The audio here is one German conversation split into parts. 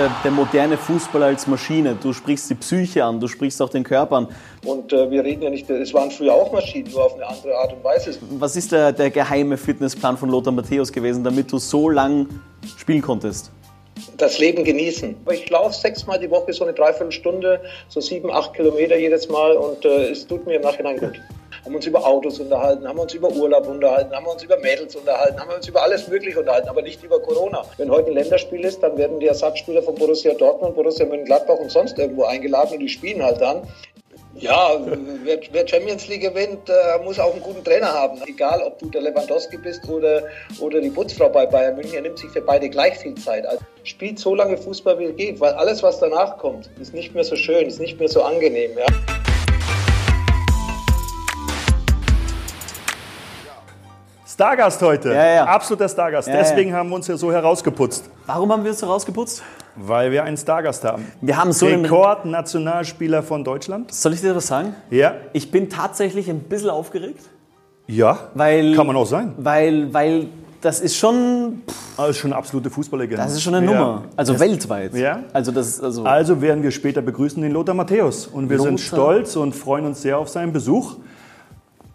der, der moderne Fußball als Maschine. Du sprichst die Psyche an, du sprichst auch den Körper an. Und äh, wir reden ja nicht, es waren früher auch Maschinen, nur auf eine andere Art und Weise. Was ist der, der geheime Fitnessplan von Lothar Matthäus gewesen, damit du so lang spielen konntest? das Leben genießen. Ich laufe sechsmal die Woche so eine Dreiviertelstunde, so sieben, acht Kilometer jedes Mal und äh, es tut mir im Nachhinein gut. Haben uns über Autos unterhalten, haben uns über Urlaub unterhalten, haben uns über Mädels unterhalten, haben uns über alles Mögliche unterhalten, aber nicht über Corona. Wenn heute ein Länderspiel ist, dann werden die Ersatzspieler von Borussia Dortmund, Borussia Mönchengladbach und sonst irgendwo eingeladen und die spielen halt dann. Ja, wer, wer, Champions League gewinnt, äh, muss auch einen guten Trainer haben. Egal, ob du der Lewandowski bist oder, oder die Putzfrau bei Bayern München, er nimmt sich für beide gleich viel Zeit. Also spielt so lange Fußball, wie es geht, weil alles, was danach kommt, ist nicht mehr so schön, ist nicht mehr so angenehm. Ja? Stargast heute. Ja, ja. Absoluter Stargast. Ja, Deswegen haben wir uns ja so herausgeputzt. Warum haben wir uns so rausgeputzt? Weil wir einen Stargast haben. Wir haben so einen. Rekordnationalspieler von Deutschland. Soll ich dir was sagen? Ja. Ich bin tatsächlich ein bisschen aufgeregt, Ja. weil. Kann man auch sein. Weil, weil das ist schon. Das ist schon eine absolute Fußballerlegende. Das ist schon eine Ja. Nummer. Also Das- weltweit. Ja. Also das also. Also werden wir später begrüßen den Lothar Matthäus. Und wir sind Lothar. stolz und freuen uns sehr auf seinen Besuch.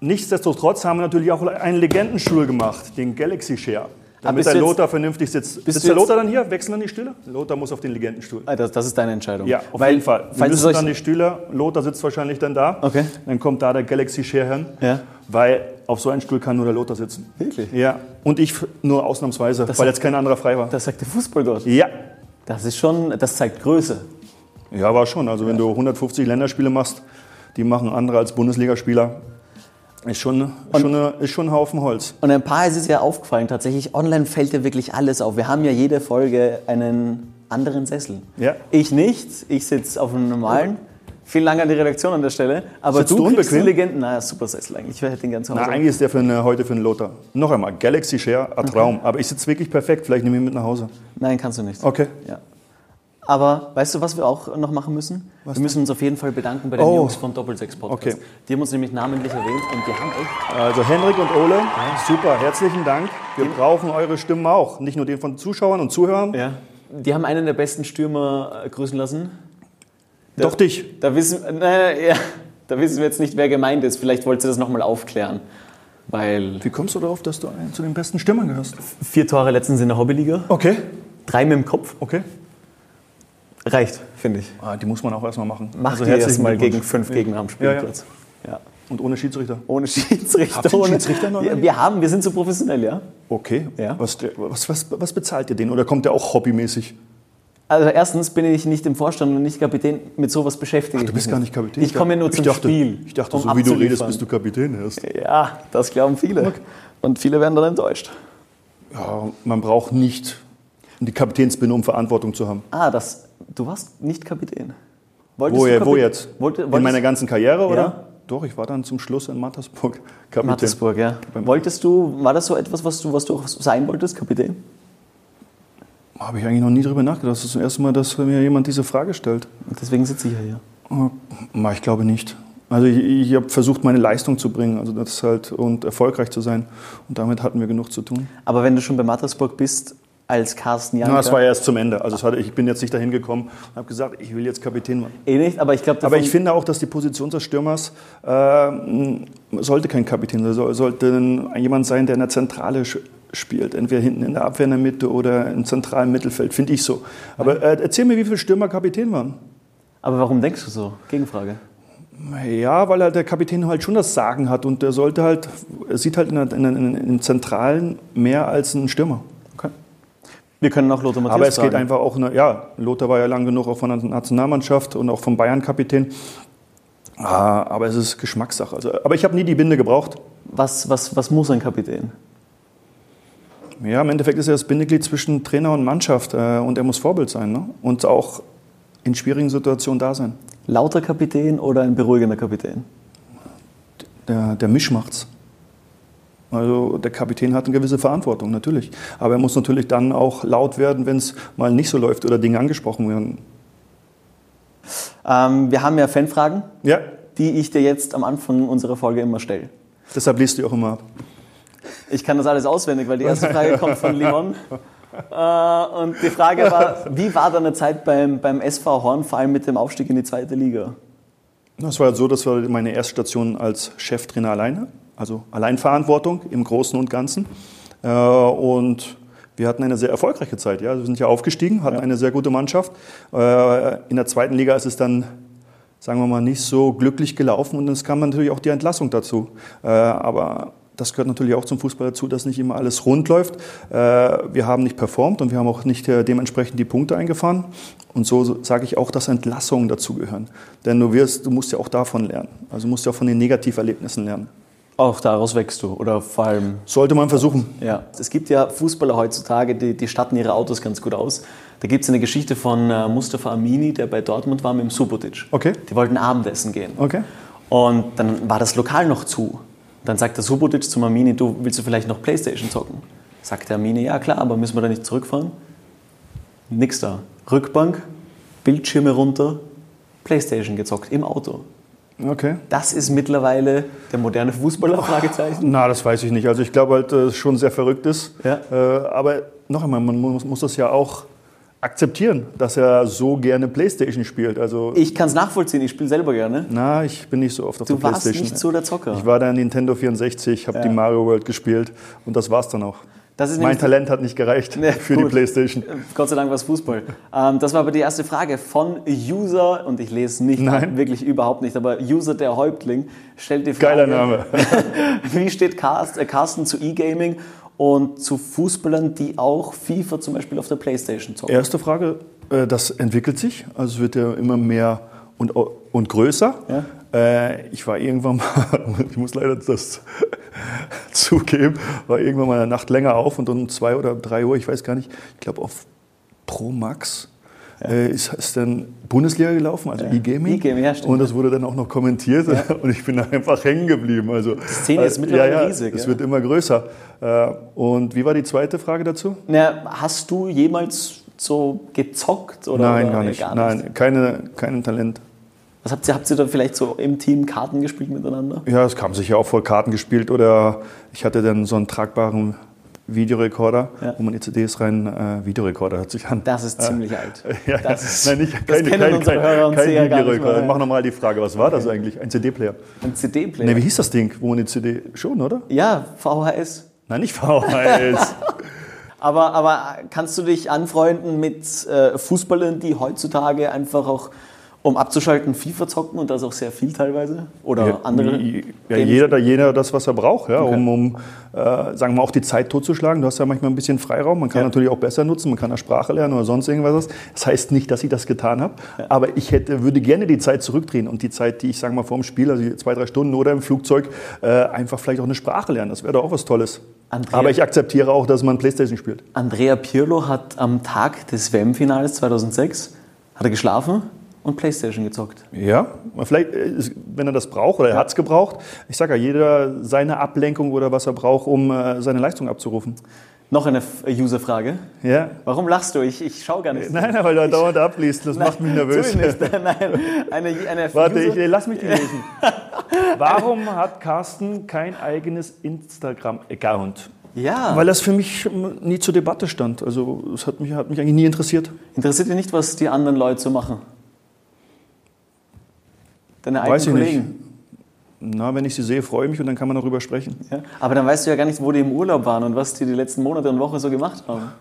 Nichtsdestotrotz haben wir natürlich auch einen Legendenstuhl gemacht, den Galaxy Share. Damit der Lothar vernünftig sitzt. bist Ist du der Lothar dann hier? Wechseln dann die Stühle? Lothar muss auf den Legendenstuhl. Ah, das, das ist deine Entscheidung. Ja, auf Weil, jeden Fall. Wir müssen dann die Stühle, Lothar sitzt wahrscheinlich dann da. Okay. Dann kommt da der Galaxy Share hin. Ja. Weil auf so einen Stuhl kann nur der Lothar sitzen. Wirklich? Ja. Und ich nur ausnahmsweise, weil jetzt kein anderer frei war. das sagt der Fußballgott. Ja. Das ist schon, das zeigt Größe. Ja, war schon. Also wenn du 150 Länderspiele machst, die machen andere als Bundesligaspieler, ist schon, ist schon, eine, ist schon ein Haufen Holz. Und ein paar ist es ja aufgefallen, tatsächlich, online fällt ja wirklich alles auf. Wir haben ja jede Folge einen anderen Sessel. Ja. Ich nicht, ich sitze auf einem normalen. Vielen Dank an die Redaktion an der Stelle. Aber Sitzt du, du kriegst den? Legenden. Na, super Sessel eigentlich. Ich hätte den ganz zu Na, Hause. eigentlich ist der für eine, heute für einen Lothar. Noch einmal, Galaxy Share, ein Traum. Aber ich sitze wirklich perfekt. Vielleicht nehme ich ihn mit nach Hause. Nein, kannst du nicht. Okay. Ja. Aber weißt du, was wir auch noch machen müssen? wir müssen uns auf jeden Fall bedanken bei den Oh. Jungs von Doppelsechs Podcast. Okay. Die haben uns nämlich namentlich erwähnt und die haben echt Also Henrik und Ole, super, herzlichen Dank. Wir brauchen eure Stimmen auch. Nicht nur den von Zuschauern und Zuhörern. Ja. Die haben einen der besten Stürmer äh, grüßen lassen. Doch dich. Da wissen, äh, ja, da wissen wir jetzt nicht, wer gemeint ist. Vielleicht wollt ihr das nochmal aufklären. Weil Wie kommst du darauf, dass du einen zu den besten Stimmern gehörst? vier Tore letztens in der Hobbyliga, Okay, drei mit dem Kopf, okay. Reicht, finde ich. Ah, die muss man auch erstmal machen. Mach Also die erstmal gegen fünf Gegner am Ja, ja. Spielplatz. Ja. Und ohne Schiedsrichter. Ohne Schiedsrichter. Habt ihr Schiedsrichter noch? Ja, wir haben, wir sind so professionell, ja. Okay. Ja. Was, was, was, was bezahlt ihr den? Oder kommt der auch hobbymäßig? Also erstens bin ich nicht im Vorstand und nicht Kapitän. Mit sowas beschäftige ich Du bist gar nicht Kapitän. Ich komme nur Ich zum dachte, Spiel. Ich dachte, um so wie du redest, bist du Kapitän erst. Ja, das glauben viele. Und viele werden dann enttäuscht. Ja, man braucht nicht die Kapitänsbinde, um Verantwortung zu haben. Ah, das, du warst nicht Kapitän. Wolltest Wo, du wo Kapitän- jetzt? Wollte, in meiner ganzen Karriere, oder? Ja. Doch, ich war dann zum Schluss in Mattersburg Kapitän. Mattersburg, ja. Wolltest du, war das so etwas, was du, was du auch sein wolltest, Kapitän? Habe ich eigentlich noch nie drüber nachgedacht. Das ist das erste Mal, dass mir jemand diese Frage stellt. Deswegen sitze ich ja hier. Na, Ich glaube nicht. Also ich, ich habe versucht, meine Leistung zu bringen, also das halt und erfolgreich zu sein. Und damit hatten wir genug zu tun. Aber wenn du schon bei Mattersburg bist, als Carsten Janker... Na, das war ja erst zum Ende. Also hatte, ich bin jetzt nicht dahin gekommen und habe gesagt, ich will jetzt Kapitän werden. Eh nicht, aber ich glaube... Aber ich finde auch, dass die Position des Stürmers äh, sollte kein Kapitän sein, soll, sollte jemand sein, der in der Zentrale spielt. Entweder hinten in der Abwehr in der Mitte oder im zentralen Mittelfeld, finde ich so. Aber äh, erzähl mir, wie viele Stürmer Kapitän waren. Aber warum denkst du so? Gegenfrage. Ja, weil halt der Kapitän halt schon das Sagen hat und der sollte halt, er sieht halt in, in, in, im Zentralen mehr als ein Stürmer. Wir können auch Lothar Matthäus Aber es geht fragen. einfach auch, eine, ja, Lothar war ja lang genug auch von der Nationalmannschaft und auch vom Bayern-Kapitän. Ah, aber es ist Geschmackssache. Also, aber ich habe nie die Binde gebraucht. Was, was, was muss ein Kapitän? Ja, im Endeffekt ist er das Bindeglied zwischen Trainer und Mannschaft äh, und er muss Vorbild sein ne? und auch in schwierigen Situationen da sein. Lauter Kapitän oder ein beruhigender Kapitän? Der, der Misch macht's. Also der Kapitän hat eine gewisse Verantwortung, natürlich. Aber er muss natürlich dann auch laut werden, wenn es mal nicht so läuft oder Dinge angesprochen werden. Ähm, wir haben ja Fanfragen, Ja, die ich dir jetzt am Anfang unserer Folge immer stelle. deshalb liest du auch immer ab. Ich kann das alles auswendig, weil die erste Frage kommt von Limon. Äh, und die Frage war, wie war deine Zeit beim, beim SV Horn, vor allem mit dem Aufstieg in die zweite Liga? Es war so, das war meine erste Station als Cheftrainer alleine, also Alleinverantwortung im Großen und Ganzen. Äh, und wir hatten eine sehr erfolgreiche Zeit. Ja. Wir sind ja aufgestiegen, hatten ja. eine sehr gute Mannschaft. Äh, in der zweiten Liga ist es dann, sagen wir mal, nicht so glücklich gelaufen und es kam natürlich auch die Entlassung dazu. Äh, aber das gehört natürlich auch zum Fußball dazu, dass nicht immer alles rund läuft. Äh, wir haben nicht performt und wir haben auch nicht dementsprechend die Punkte eingefahren. Und so sage ich auch, dass Entlassungen dazugehören. Denn du, wirst, du musst ja auch davon lernen. Also du musst ja auch von den Negativerlebnissen lernen. Auch daraus wächst du oder vor allem. Sollte man versuchen. Ja. Es gibt ja Fußballer heutzutage, die, die statten ihre Autos ganz gut aus. Da gibt es eine Geschichte von äh, Mustafa Amini, der bei Dortmund war mit dem Subotic. Okay. Die wollten Abendessen gehen. Okay. Und dann war das Lokal noch zu. Dann sagt der Subotic zu Amini, du willst du vielleicht noch Playstation zocken? Sagt der Amini, ja klar, aber müssen wir da nicht zurückfahren? Nix da. Rückbank, Bildschirme runter, Playstation gezockt im Auto. Okay. Das ist mittlerweile der moderne Fußballer? Fragezeichen. Na, das weiß ich nicht. Also ich glaube halt, dass es schon sehr verrückt ist. Ja. Äh, aber noch einmal, man muss, muss das ja auch akzeptieren, dass er so gerne Playstation spielt. Also ich kann es nachvollziehen, ich spiele selber gerne. Na, ich bin nicht so oft auf du der Playstation. Du warst nicht so der Zocker. Ich war da in Nintendo 64, habe ja. die Mario World gespielt und das war's dann auch mein Talent hat nicht gereicht nee, für gut. die Playstation. Gott sei Dank war es Fußball. Ähm, das war aber die erste Frage von User, und ich lese nicht, Nein. wirklich überhaupt nicht, aber User der Häuptling stellt die Frage. Geiler Name. wie steht äh, Carsten zu E-Gaming und zu Fußballern, die auch FIFA zum Beispiel auf der Playstation zocken? Erste Frage, äh, das entwickelt sich. Also es wird ja immer mehr und, und größer. Ja? Äh, ich war irgendwann mal, ich muss leider das zugeben, war irgendwann mal eine Nacht länger auf und um zwei oder drei Uhr, ich weiß gar nicht, ich glaube auf Pro Max ja. äh, ist, ist dann Bundesliga gelaufen, also ja. E-Gaming. E-Gaming, ja, stimmt. Und das wurde dann auch noch kommentiert ja. und ich bin einfach hängen geblieben. Also, die Szene ist mittlerweile ja, riesig. Es wird immer größer. Äh, und wie war die zweite Frage dazu? Na, hast du jemals so gezockt? Oder, Nein, gar nicht. Gar nicht. Nein, keine, kein Talent. Was habt ihr, habt ihr da vielleicht so im Team Karten gespielt miteinander? Ja, es kam sicher auch vor Karten gespielt oder ich hatte dann so einen tragbaren Videorekorder, ja. wo man die CDs rein, äh, Videorekorder hört sich an. Das ist ziemlich äh, alt. Ja, das ist, Nein, nicht, das kennen kein, unsere kein, Hörer und kein Seher gar nicht Videorekorder. Mach nochmal die Frage, was war das eigentlich? Ein CD-Player? Ein CD-Player? Ne, wie hieß das Ding, wo man die CD, schon, oder? Ja, VHS. Nein, nicht VHS. aber, aber kannst du dich anfreunden mit äh, Fußballern, die heutzutage einfach auch um abzuschalten, FIFA zocken und das auch sehr viel teilweise? Oder ja, andere? Ja, jeder, jeder das, was er braucht, ja, okay. um, um äh, sagen wir auch die Zeit totzuschlagen. Du hast ja manchmal ein bisschen Freiraum. Man kann ja. natürlich auch besser nutzen, man kann eine Sprache lernen oder sonst irgendwas. Das heißt nicht, dass ich das getan habe, ja. aber ich hätte, würde gerne die Zeit zurückdrehen und die Zeit, die ich sage mal vor dem Spiel, also zwei, drei Stunden oder im Flugzeug, äh, einfach vielleicht auch eine Sprache lernen. Das wäre doch auch was Tolles. Andrea, aber ich akzeptiere auch, dass man Playstation spielt. Andrea Pirlo hat am Tag des WM-Finals 2006 hat er geschlafen und Playstation gezockt. Ja, vielleicht, äh, wenn er das braucht oder er hat es gebraucht. Ich sage ja, jeder seine Ablenkung oder was er braucht, um äh, seine Leistung abzurufen. Noch eine äh, User-Frage. Ja. Warum lachst du? Ich, ich schaue gar nicht. Nein, weil du dauernd abliest. Das Nein, macht mich nervös. Nicht. Nein, eine, eine Warte, ich, lass mich die lesen. Warum hat Carsten kein eigenes Instagram-Account? Ja. Weil das für mich nie zur Debatte stand. Also es hat mich, hat mich eigentlich nie interessiert. Interessiert dich nicht, was die anderen Leute so machen? Deine eigenen Weiß ich Kollegen? nicht. Na, wenn ich sie sehe, freue ich mich und dann kann man darüber sprechen. Ja, aber dann weißt du ja gar nicht, wo die im Urlaub waren und was die die letzten Monate und Wochen so gemacht haben.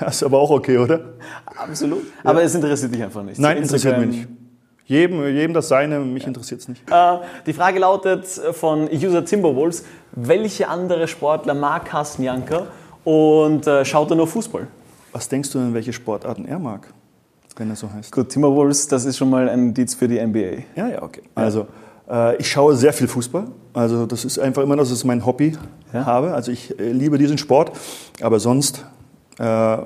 Ja, ist aber auch okay, oder? Absolut. Aber es interessiert dich einfach nicht. Nein, interessiert mich nicht. Jedem, jedem das Seine, mich Ja. interessiert es nicht. Äh, die Frage lautet von User Timberwolves, welche andere Sportler mag Carsten Janker und äh, schaut er nur Fußball? Was denkst du denn, welche Sportarten er mag, wenn er so heißt? Gut, Timberwolves, das ist schon mal ein Indiz für die NBA. Ja, ja, okay. Also, äh, ich schaue sehr viel Fußball. Also, das ist einfach immer, das ist mein Hobby Ja. habe. Also, ich äh, liebe diesen Sport. Aber sonst äh,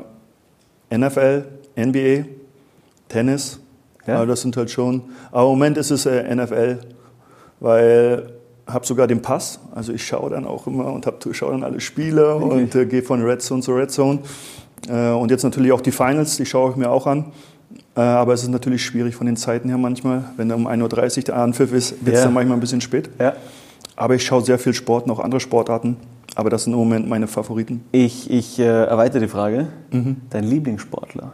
NFL, NBA, Tennis. Ja. Also das sind halt schon. Aber im Moment ist es äh, NFL, weil habe sogar den Pass. Also ich schaue dann auch immer und schaue dann alle Spiele Wirklich? und äh, gehe von Red Zone zu Red Zone. Äh, und jetzt natürlich auch die Finals, die schaue ich mir auch an. Äh, aber es ist natürlich schwierig von den Zeiten her manchmal. Wenn um 1.30 Uhr der Anpfiff ist, wird es Ja. dann manchmal ein bisschen spät. Ja. Aber ich schaue sehr viel Sport, noch andere Sportarten. Aber das sind im Moment meine Favoriten. Ich, ich äh, erweitere die Frage. Dein Lieblingssportler?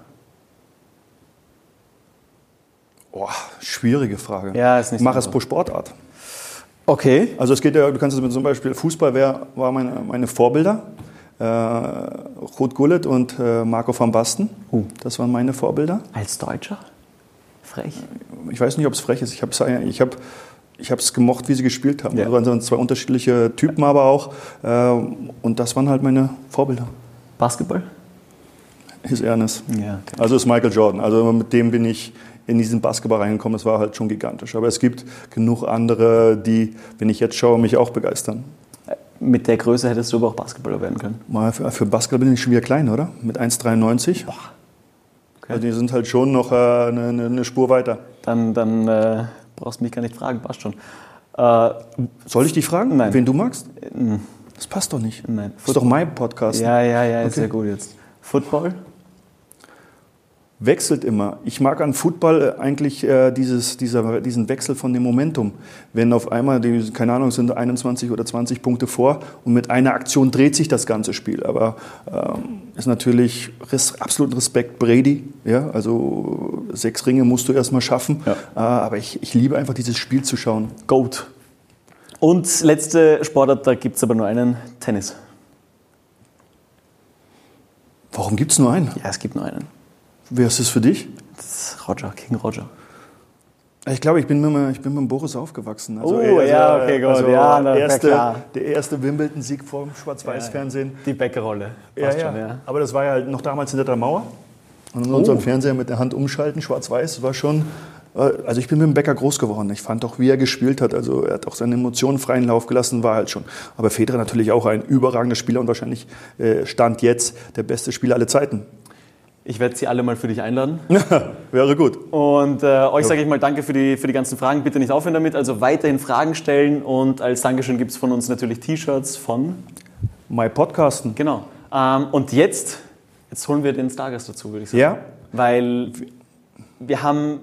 Oh, schwierige Frage. Ja, ist nicht Mach so es pro Sportart. Okay. Also es geht ja, du kannst es mit zum Beispiel Fußball wär, war meine, meine Vorbilder. Äh, Ruth Gullit und äh, Marco van Basten. Uh. Das waren meine Vorbilder. Als Deutscher? Frech. Ich weiß nicht, ob es frech ist. Ich habe es ich hab, ich hab's gemocht, wie sie gespielt haben. Ja. Also waren zwei unterschiedliche Typen aber auch. Äh, und das waren halt meine Vorbilder. Basketball? His Ernest. Ja, okay. Also ist Michael Jordan. Also mit dem bin ich in diesen Basketball reingekommen. Das war halt schon gigantisch. Aber es gibt genug andere, die, wenn ich jetzt schaue, mich auch begeistern. Mit der Größe hättest du aber auch Basketballer werden können. Mal für, für Basketball bin ich schon wieder klein, oder? Mit 1,93. Okay. Also die sind halt schon noch äh, eine, eine, Spur weiter. Dann, dann äh, brauchst du mich gar nicht fragen, passt schon. Äh, Soll ich dich fragen, Nein. wen du magst? Das passt doch nicht. Nein. Das ist doch mein Podcast. ja, ja, ja, ist Okay. sehr gut jetzt. Football? Wechselt immer. Ich mag an Football äh, eigentlich äh, dieses, dieser, diesen Wechsel von dem Momentum. Wenn auf einmal, die, keine Ahnung, sind 21 oder 20 Punkte vor und mit einer Aktion dreht sich das ganze Spiel. Aber ähm, ist natürlich res, absolut Respekt Brady. Ja? Also sechs Ringe musst du erstmal schaffen. Ja. Äh, aber ich, ich liebe einfach dieses Spiel zu schauen. Goat. Und letzte Sportart, da gibt es aber nur einen, Tennis. Warum gibt es nur einen? Ja, es gibt nur einen. Wer ist es für dich? Das ist Roger, King Roger. Ich glaube, ich bin mit, dem- ich bin mit dem Boris aufgewachsen. Also Oh, ja, okay, gut. Ja, na, erste. Der erste Wimbledon-Sieg vor dem Schwarz-Weiß-Fernsehen. Die Bäckerrolle. Ja, ja. ja. Aber das war ja halt noch damals hinter der Mauer. Und in Oh. unserem Fernseher mit der Hand umschalten, schwarz-weiß, war schon. äh, Also ich bin mit dem Bäcker groß geworden. Ich fand auch, wie er gespielt hat. Also er hat auch seine Emotionen freien Lauf gelassen, war halt schon. Aber Federer natürlich auch ein überragender Spieler und wahrscheinlich äh, stand jetzt der beste Spieler aller Zeiten. Ich werde sie alle mal für dich einladen. Wäre gut. Und äh, euch sage ich mal danke für die, für die ganzen Fragen. Bitte nicht aufhören damit. Also weiterhin Fragen stellen. Und als Dankeschön gibt es von uns natürlich T-Shirts von. My Podcasten. Genau. Ähm, und jetzt, jetzt holen wir den Stargast dazu, würde ich sagen. Ja, Weil wir haben.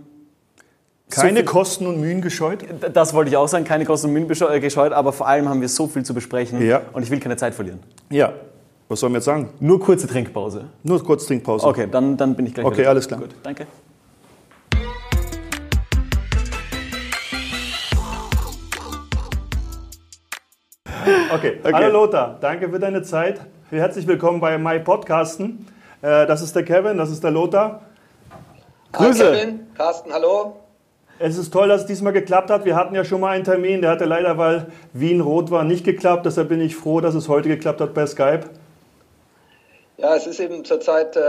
so keine viel- Kosten und Mühen gescheut. Das wollte ich auch sagen, keine Kosten und Mühen äh, gescheut, aber vor allem haben wir so viel zu besprechen Ja. und ich will keine Zeit verlieren. Ja. Was sollen wir jetzt sagen? Nur kurze Trinkpause. Nur kurz Trinkpause. Okay, dann, dann bin ich gleich Okay, wieder alles klar. Gut, danke. Okay. Hallo Lothar, danke für deine Zeit. Herzlich willkommen bei My Podcasten. Äh, Das ist der Kevin, das ist der Lothar. Grüße. Hi Kevin, Carsten, hallo. Es ist toll, dass es diesmal geklappt hat. Wir hatten ja schon mal einen Termin, der hatte leider, weil Wien rot war, nicht geklappt. Deshalb bin ich froh, dass es heute geklappt hat bei Skype. Ja, es ist eben zurzeit äh,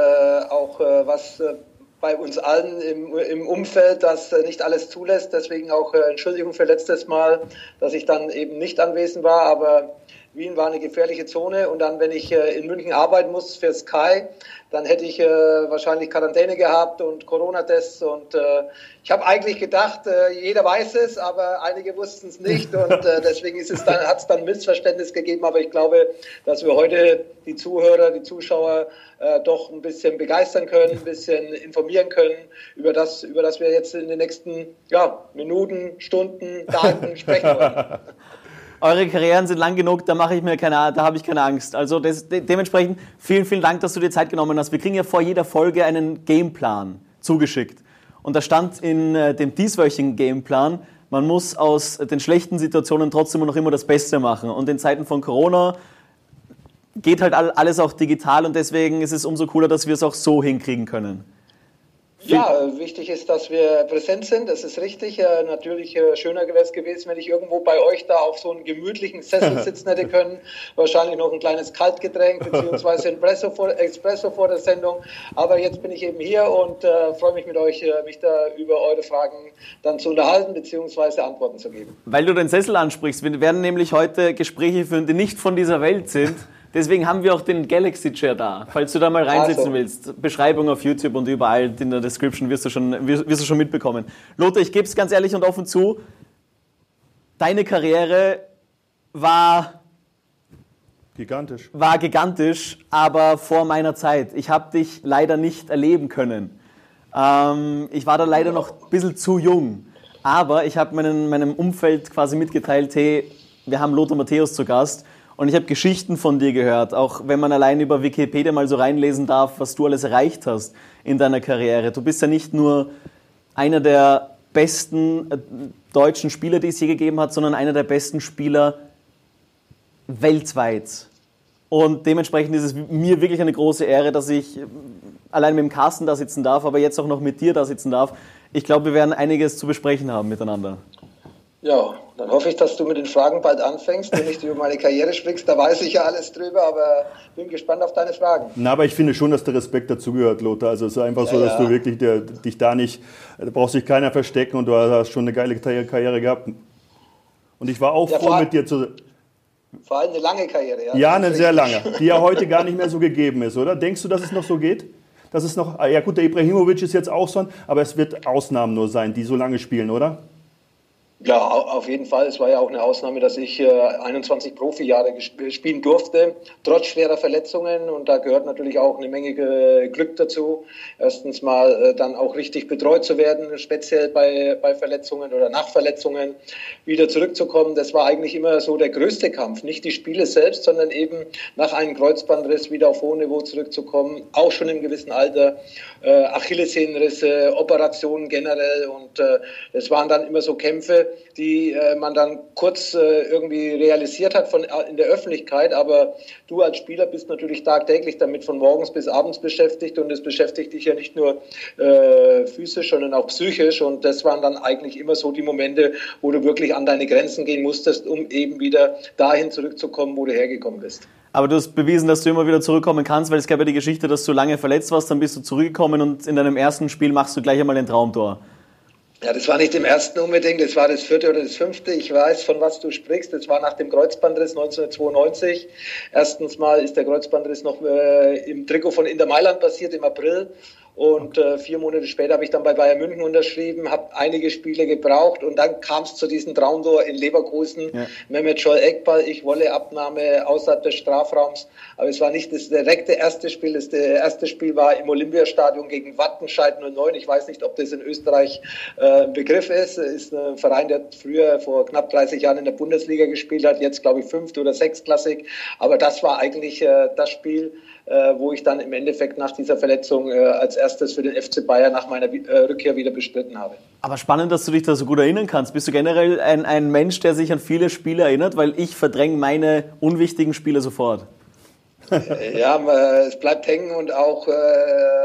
auch äh, was äh, bei uns allen im, im Umfeld, das äh, nicht alles zulässt. Deswegen auch äh, Entschuldigung für letztes Mal, dass ich dann eben nicht anwesend war. Aber Wien war eine gefährliche Zone. Und dann, wenn ich äh, in München arbeiten muss für Sky, dann hätte ich äh, wahrscheinlich Quarantäne gehabt und Corona-Tests. Und äh, ich habe eigentlich gedacht, jeder weiß es, aber einige wussten es nicht. Und deswegen ist es dann, hat es dann Missverständnis gegeben. Aber ich glaube, dass wir heute die Zuhörer, die Zuschauer doch ein bisschen begeistern können, ein bisschen informieren können über das, über das wir jetzt in den nächsten ja, Minuten, Stunden, Tagen sprechen wollen. Eure Karrieren sind lang genug, da mache ich mir keine, da habe ich keine Angst. Also das, de dementsprechend vielen, vielen Dank, dass du dir Zeit genommen hast. Wir kriegen ja vor jeder Folge einen Gameplan zugeschickt. Und da stand in äh, dem dieswöchigen Gameplan, man muss aus den schlechten Situationen trotzdem noch immer das Beste machen. Und in Zeiten von Corona geht halt all- alles auch digital und deswegen ist es umso cooler, dass wir es auch so hinkriegen können. Ja, äh, wichtig ist, dass wir präsent sind. Das ist richtig. Äh, natürlich äh, schöner wäre es gewesen, wenn ich irgendwo bei euch da auf so einem gemütlichen Sessel sitzen hätte können. Wahrscheinlich noch ein kleines Kaltgetränk beziehungsweise ein Espresso vor, Espresso vor der Sendung. Aber jetzt bin ich eben hier und äh, freue mich mit euch, mich da über eure Fragen dann zu unterhalten beziehungsweise Antworten zu geben. Weil du den Sessel ansprichst, wir werden nämlich heute Gespräche führen, die nicht von dieser Welt sind. Deswegen haben wir auch den Galaxy Chair da. Falls du da mal reinsitzen Also. willst, Beschreibung auf YouTube und überall in der Description wirst du schon, wirst wirst du schon mitbekommen. Lothar, ich gebe es ganz ehrlich und offen zu, deine Karriere war, Gigantisch. war gigantisch, aber vor meiner Zeit. Ich habe dich leider nicht erleben können. Ähm, ich war da leider noch ein bisschen zu jung. Aber ich habe meinen, meinem Umfeld quasi mitgeteilt, hey, wir haben Lothar Matthäus zu Gast. Und ich habe Geschichten von dir gehört, auch wenn man allein über Wikipedia mal so reinlesen darf, was du alles erreicht hast in deiner Karriere. Du bist ja nicht nur einer der besten äh, deutschen Spieler, die es je gegeben hat, sondern einer der besten Spieler weltweit. Und dementsprechend ist es mir wirklich eine große Ehre, dass ich allein mit dem Carsten da sitzen darf, aber jetzt auch noch mit dir da sitzen darf. Ich glaube, wir werden einiges zu besprechen haben miteinander. Ja, dann hoffe ich, dass du mit den Fragen bald anfängst, wenn ich über meine Karriere sprichst. Da weiß ich ja alles drüber, aber bin gespannt auf deine Fragen. Na, aber ich finde schon, dass der Respekt dazugehört, Lothar. Also es ist einfach ja, so, dass ja. du wirklich der, dich da nicht, da brauchst dich keiner verstecken und du hast schon eine geile Karriere gehabt. Und ich war auch ja, froh mit dir zu. Vor allem eine lange Karriere, ja. Ja, eine sehr lange, die ja heute gar nicht mehr so gegeben ist, oder? Denkst du, dass es noch so geht? Dass es noch, ja gut, der Ibrahimovic ist jetzt auch so, aber es wird Ausnahmen nur sein, die so lange spielen, oder? Ja, auf jeden Fall. Es war ja auch eine Ausnahme, dass ich äh, 21 Profijahre spielen durfte, trotz schwerer Verletzungen. Und da gehört natürlich auch eine Menge Glück dazu. Erstens mal äh, dann auch richtig betreut zu werden, speziell bei, bei Verletzungen oder nach Verletzungen wieder zurückzukommen. Das war eigentlich immer so der größte Kampf. Nicht die Spiele selbst, sondern eben nach einem Kreuzbandriss wieder auf hohem Niveau zurückzukommen. Auch schon im gewissen Alter. Äh, Achillessehnenrisse, Operationen generell. Und äh, es waren dann immer so Kämpfe, die äh, man dann kurz äh, irgendwie realisiert hat von, äh, in der Öffentlichkeit. Aber du als Spieler bist natürlich tagtäglich damit von morgens bis abends beschäftigt und es beschäftigt dich ja nicht nur äh, physisch, sondern auch psychisch. Und das waren dann eigentlich immer so die Momente, wo du wirklich an deine Grenzen gehen musstest, um eben wieder dahin zurückzukommen, wo du hergekommen bist. Aber du hast bewiesen, dass du immer wieder zurückkommen kannst, weil es gab ja die Geschichte, dass du lange verletzt warst, dann bist du zurückgekommen und in deinem ersten Spiel machst du gleich einmal ein Traumtor. Ja, das war nicht im ersten unbedingt, das war das vierte oder das fünfte. Ich weiß, von was du sprichst. Das war nach dem Kreuzbandriss 1992. Erstens mal ist der Kreuzbandriss noch äh, im Trikot von Inter Mailand passiert im April. Und äh, vier Monate später habe ich dann bei Bayern München unterschrieben, habe einige Spiele gebraucht und dann kam es zu diesem Traumtor in Leverkusen. Ja. Mehmet Scholl Eckball, ich wolle Abnahme außerhalb des Strafraums. Aber es war nicht das direkte erste Spiel. Das erste Spiel war im Olympiastadion gegen Wattenscheid 09. Ich weiß nicht, ob das in Österreich äh, ein Begriff ist. Es ist ein Verein, der früher vor knapp 30 Jahren in der Bundesliga gespielt hat, jetzt glaube ich fünfte oder sechstklassig. Aber das war eigentlich äh, das Spiel, äh, wo ich dann im Endeffekt nach dieser Verletzung äh, als erstes für den FC Bayern nach meiner äh, Rückkehr wieder bestritten habe. Aber spannend, dass du dich da so gut erinnern kannst. Bist du generell ein, ein Mensch, der sich an viele Spiele erinnert? Weil ich verdränge meine unwichtigen Spiele sofort. Ja, es bleibt hängen und auch äh,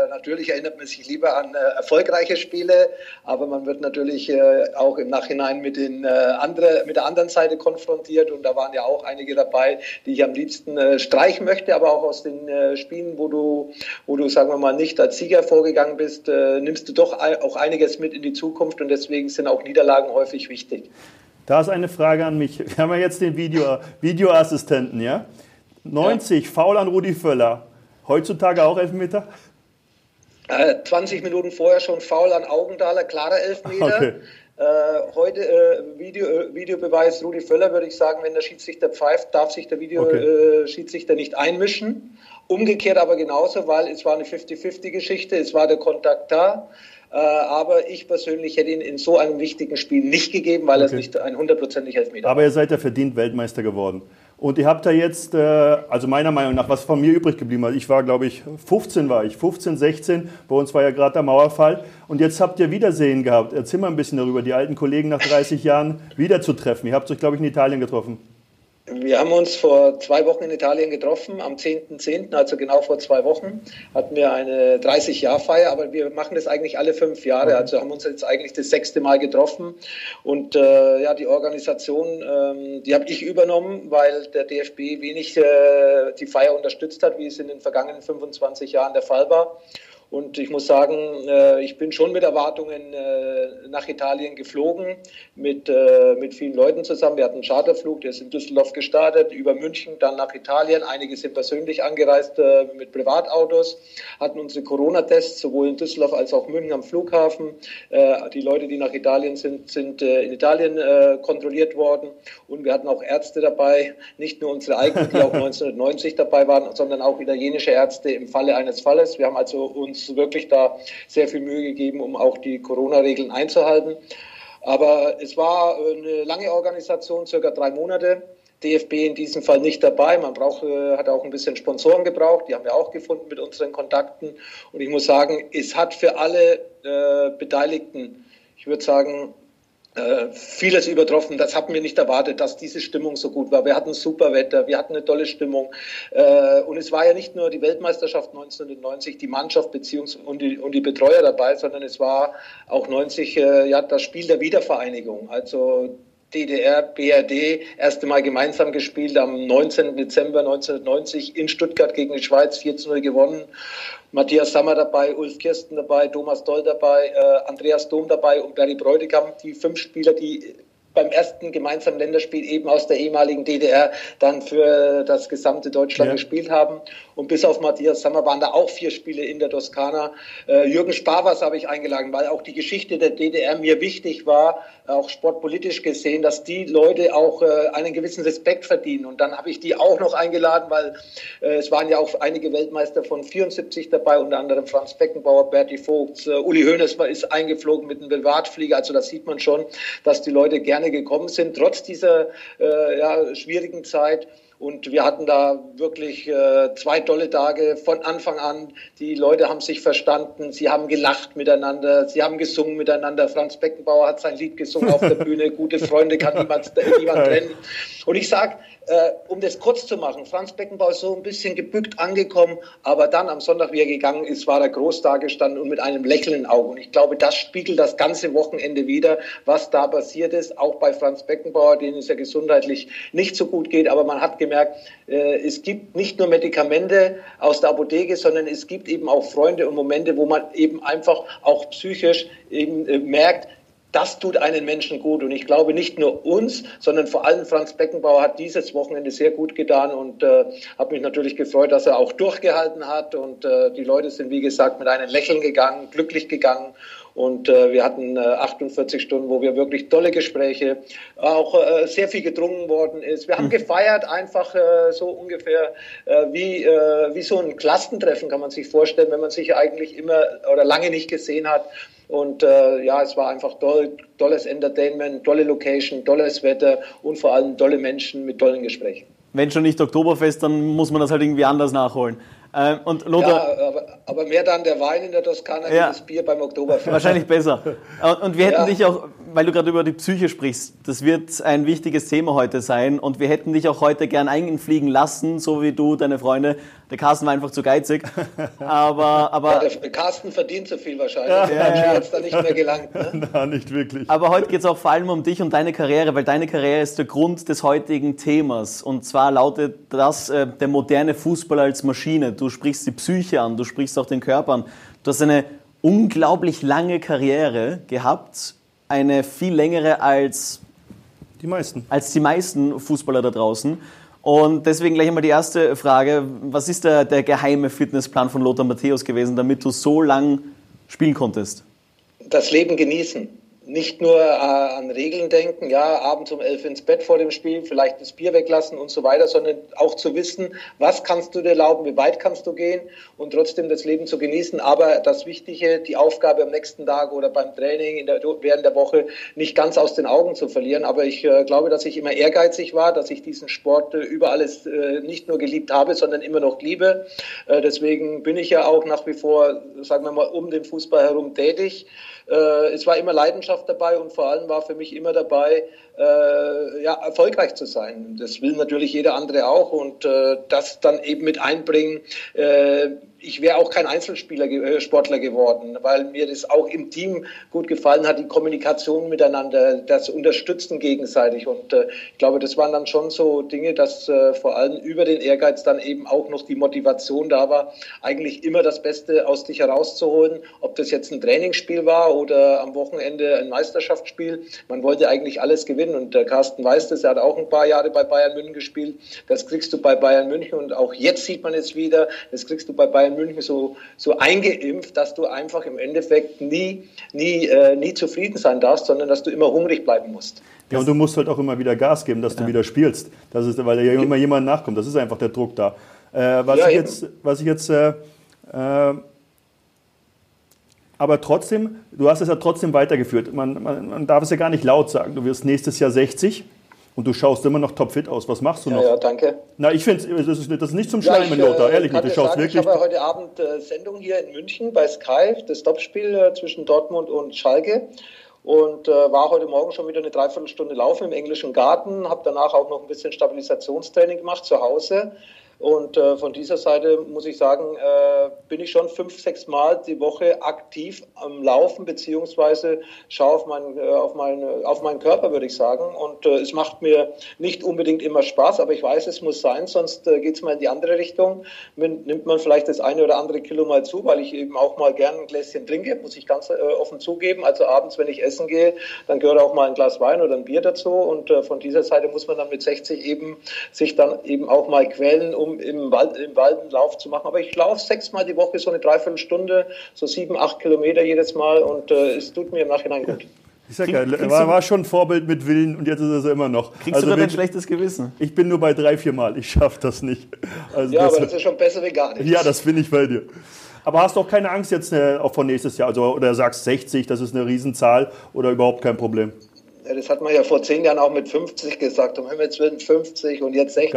natürlich erinnert man sich lieber an äh, erfolgreiche Spiele, aber man wird natürlich äh, auch im Nachhinein mit, den, äh, andere, mit der anderen Seite konfrontiert und da waren ja auch einige dabei, die ich am liebsten äh, streichen möchte, aber auch aus den äh, Spielen, wo du, wo du, sagen wir mal, nicht als Sieger vorgegangen bist, nimmst du doch auch einiges mit in die Zukunft und deswegen sind auch Niederlagen häufig wichtig. Da ist eine Frage an mich. Wir haben ja jetzt den Video, Videoassistenten, ja? 90, ja. faul an Rudi Völler. Heutzutage auch Elfmeter? Äh, 20 Minuten vorher schon faul an Augendaler, klarer Elfmeter. Okay. Äh, heute äh, Video, äh, Videobeweis Rudi Völler, würde ich sagen, wenn der Schiedsrichter pfeift, darf sich der Videoschiedsrichter okay. Äh, nicht einmischen. Umgekehrt aber genauso, weil es war eine 50-50-Geschichte, es war der Kontakt da. Äh, aber ich persönlich hätte ihn in so einem wichtigen Spiel nicht gegeben, weil okay. er es nicht ein hundertprozentig Elfmeter Aber ihr seid ja verdient Weltmeister geworden. Und ihr habt da jetzt, äh, also meiner Meinung nach, was von mir übrig geblieben ist. Ich war, glaube ich, 15 war ich, 15, 16. Bei uns war ja gerade der Mauerfall. Und jetzt habt ihr Wiedersehen gehabt. Erzähl mal ein bisschen darüber, die alten Kollegen nach 30 Jahren wiederzutreffen. Ihr habt euch, glaube ich, in Italien getroffen. Wir haben uns vor zwei Wochen in Italien getroffen, am 10.10., .10., also genau vor zwei Wochen, hatten wir eine 30-Jahr-Feier, aber wir machen das eigentlich alle fünf Jahre, okay. also haben uns jetzt eigentlich das sechste Mal getroffen und äh, ja, die Organisation, ähm, die habe ich übernommen, weil der DFB wenig äh, die Feier unterstützt hat, wie es in den vergangenen 25 Jahren der Fall war. Und ich muss sagen, äh, ich bin schon mit Erwartungen äh, nach Italien geflogen, mit, äh, mit vielen Leuten zusammen. Wir hatten einen Charterflug, der ist in Düsseldorf gestartet, über München, dann nach Italien. Einige sind persönlich angereist mit Privatautos, hatten unsere Corona-Tests sowohl in Düsseldorf als auch München am Flughafen. Die Leute, die nach Italien sind, sind in Italien kontrolliert worden. Und wir hatten auch Ärzte dabei, nicht nur unsere eigenen, die auch 1990 dabei waren, sondern auch italienische Ärzte im Falle eines Falles. Wir haben also uns wirklich da sehr viel Mühe gegeben, um auch die Corona-Regeln einzuhalten. Aber es war eine lange Organisation, circa drei Monate. DFB in diesem Fall nicht dabei. Man braucht, äh, hat auch ein bisschen Sponsoren gebraucht. Die haben wir auch gefunden mit unseren Kontakten. Und ich muss sagen, es hat für alle äh, Beteiligten, ich würde sagen, äh, vieles übertroffen. Das hatten wir nicht erwartet, dass diese Stimmung so gut war. Wir hatten super Wetter, wir hatten eine tolle Stimmung. Äh, und es war ja nicht nur die Weltmeisterschaft 1990, die Mannschaft beziehungs und die, und die Betreuer dabei, sondern es war auch 90 äh, ja, das Spiel der Wiedervereinigung. Also DDR, BRD erste Mal gemeinsam gespielt am 19. Dezember 1990 in Stuttgart gegen die Schweiz 4 zu 0 gewonnen. Matthias Sammer dabei, Ulf Kirsten dabei, Thomas Doll dabei, äh, Andreas Dom dabei und Barry Bräutigam, die fünf Spieler, die beim ersten gemeinsamen Länderspiel eben aus der ehemaligen DDR dann für das gesamte Deutschland ja. gespielt haben. Und bis auf Matthias Sammer waren da auch vier Spiele in der Toskana. Äh, Jürgen Sparwas habe ich eingeladen, weil auch die Geschichte der DDR mir wichtig war, auch sportpolitisch gesehen, dass die Leute auch äh, einen gewissen Respekt verdienen. Und dann habe ich die auch noch eingeladen, weil äh, es waren ja auch einige Weltmeister von 74 dabei, unter anderem Franz Beckenbauer, Berti Vogts, äh, Uli Hoeneß war, ist eingeflogen mit einem Privatflieger. Also das sieht man schon, dass die Leute gerne gekommen sind, trotz dieser äh, ja, schwierigen Zeit. Und wir hatten da wirklich äh, zwei tolle Tage von Anfang an. Die Leute haben sich verstanden, sie haben gelacht miteinander, sie haben gesungen miteinander. Franz Beckenbauer hat sein Lied gesungen auf der Bühne. Gute Freunde kann niemand, niemand trennen. Und ich sage, äh, um das kurz zu machen, Franz Beckenbauer ist so ein bisschen gebückt angekommen, aber dann am Sonntag, wie er gegangen ist, war er groß dagestanden und mit einem Lächeln in Augen. Und ich glaube, das spiegelt das ganze Wochenende wieder, was da passiert ist, auch bei Franz Beckenbauer, denen es ja gesundheitlich nicht so gut geht, aber man hat gemerkt, äh, es gibt nicht nur Medikamente aus der Apotheke, sondern es gibt eben auch Freunde und Momente, wo man eben einfach auch psychisch eben äh, merkt, das tut einen Menschen gut. Und ich glaube, nicht nur uns, sondern vor allem Franz Beckenbauer hat dieses Wochenende sehr gut getan und äh, habe mich natürlich gefreut, dass er auch durchgehalten hat. Und äh, die Leute sind, wie gesagt, mit einem Lächeln gegangen, glücklich gegangen. Und äh, wir hatten äh, 48 Stunden, wo wir wirklich tolle Gespräche, auch äh, sehr viel gedrungen worden ist. Wir haben mhm. gefeiert, einfach äh, so ungefähr äh, wie, äh, wie so ein Klassentreffen, kann man sich vorstellen, wenn man sich eigentlich immer oder lange nicht gesehen hat. Und äh, ja, es war einfach toll, tolles Entertainment, tolle Location, tolles Wetter und vor allem tolle Menschen mit tollen Gesprächen. Wenn schon nicht Oktoberfest, dann muss man das halt irgendwie anders nachholen. Ähm, und Lothar, ja, aber, aber, mehr dann der Wein in der Toskana ja, als das Bier beim Oktoberfest. Wahrscheinlich besser. Und wir hätten ja. dich auch, weil du gerade über die Psyche sprichst, das wird ein wichtiges Thema heute sein und wir hätten dich auch heute gern einfliegen lassen, so wie du, deine Freunde. Der Carsten war einfach zu geizig. Aber, aber ja, der Carsten verdient zu viel wahrscheinlich. Ja, ja, ja. hat da nicht mehr gelangt. Ne? Na, nicht wirklich. Aber heute geht es auch vor allem um dich und deine Karriere, weil deine Karriere ist der Grund des heutigen Themas. Und zwar lautet das äh, der moderne Fußball als Maschine. Du sprichst die Psyche an, du sprichst auch den Körper an. Du hast eine unglaublich lange Karriere gehabt, eine viel längere als die meisten, als die meisten Fußballer da draußen. Und deswegen gleich einmal die erste Frage. Was ist der, der geheime Fitnessplan von Lothar Matthäus gewesen, damit du so lang spielen konntest? Das Leben genießen nicht nur äh, an Regeln denken, ja, abends um elf ins Bett vor dem Spiel, vielleicht das Bier weglassen und so weiter, sondern auch zu wissen, was kannst du dir erlauben, wie weit kannst du gehen und trotzdem das Leben zu genießen. Aber das Wichtige, die Aufgabe am nächsten Tag oder beim Training der, während der Woche nicht ganz aus den Augen zu verlieren. Aber ich äh, glaube, dass ich immer ehrgeizig war, dass ich diesen Sport äh, über alles äh, nicht nur geliebt habe, sondern immer noch liebe. Äh, deswegen bin ich ja auch nach wie vor, sagen wir mal, um den Fußball herum tätig. Äh, es war immer Leidenschaft dabei und vor allem war für mich immer dabei, äh, ja, erfolgreich zu sein. Das will natürlich jeder andere auch und äh, das dann eben mit einbringen. Äh, ich wäre auch kein Einzelspieler, äh, Sportler geworden, weil mir das auch im Team gut gefallen hat, die Kommunikation miteinander, das Unterstützen gegenseitig. Und äh, ich glaube, das waren dann schon so Dinge, dass äh, vor allem über den Ehrgeiz dann eben auch noch die Motivation da war, eigentlich immer das Beste aus dich herauszuholen. Ob das jetzt ein Trainingsspiel war oder am Wochenende ein Meisterschaftsspiel. Man wollte eigentlich alles gewinnen. Und der Carsten weiß das, er hat auch ein paar Jahre bei Bayern München gespielt. Das kriegst du bei Bayern München. Und auch jetzt sieht man es wieder, das kriegst du bei Bayern München so, so eingeimpft, dass du einfach im Endeffekt nie, nie, äh, nie zufrieden sein darfst, sondern dass du immer hungrig bleiben musst. Ja, und du musst halt auch immer wieder Gas geben, dass du ja. wieder spielst. Das ist, weil ja immer jemand nachkommt. Das ist einfach der Druck da. Äh, was, ja, ich jetzt, was ich jetzt äh, äh Aber trotzdem, du hast es ja trotzdem weitergeführt. Man, man, man darf es ja gar nicht laut sagen. Du wirst nächstes Jahr 60 und du schaust immer noch topfit aus. Was machst du noch? Ja, ja danke. Na, ich finde, das ist, das ist nicht zum Schleimen, ja, Lothar, ehrlich nicht. Du schaust sagen, wirklich. Ich habe heute Abend äh, Sendung hier in München bei Sky, das Topspiel äh, zwischen Dortmund und Schalke. Und äh, war heute Morgen schon wieder eine Dreiviertelstunde laufen im englischen Garten, habe danach auch noch ein bisschen Stabilisationstraining gemacht zu Hause und äh, von dieser Seite muss ich sagen, äh, bin ich schon fünf, sechs Mal die Woche aktiv am Laufen, beziehungsweise schaue auf, mein, äh, auf, mein, auf meinen Körper, würde ich sagen. Und äh, es macht mir nicht unbedingt immer Spaß, aber ich weiß, es muss sein, sonst äh, geht es mal in die andere Richtung. Nimmt man vielleicht das eine oder andere Kilo mal zu, weil ich eben auch mal gern ein Gläschen trinke, muss ich ganz äh, offen zugeben. Also abends, wenn ich essen gehe, dann gehört auch mal ein Glas Wein oder ein Bier dazu. Und äh, von dieser Seite muss man dann mit 60 eben sich dann eben auch mal quälen, um im Wald, im Wald einen Lauf zu machen. Aber ich laufe sechsmal die Woche so eine Dreiviertelstunde, so sieben, acht Kilometer jedes Mal und äh, es tut mir im Nachhinein gut. Ich sag ja, war, war schon ein Vorbild mit Willen und jetzt ist es immer noch. Kriegst also du da ein schlechtes Gewissen? Ich bin nur bei drei, vier Mal. Ich schaffe das nicht. Also ja, das, aber das ist schon besser wie gar nichts. Ja, das bin ich bei dir. Aber hast du auch keine Angst jetzt äh, auch vor nächstes Jahr? Also, oder sagst 60, das ist eine Riesenzahl oder überhaupt kein Problem? Das hat man ja vor zehn Jahren auch mit 50 gesagt, um Himmels Willen 50 und jetzt 60.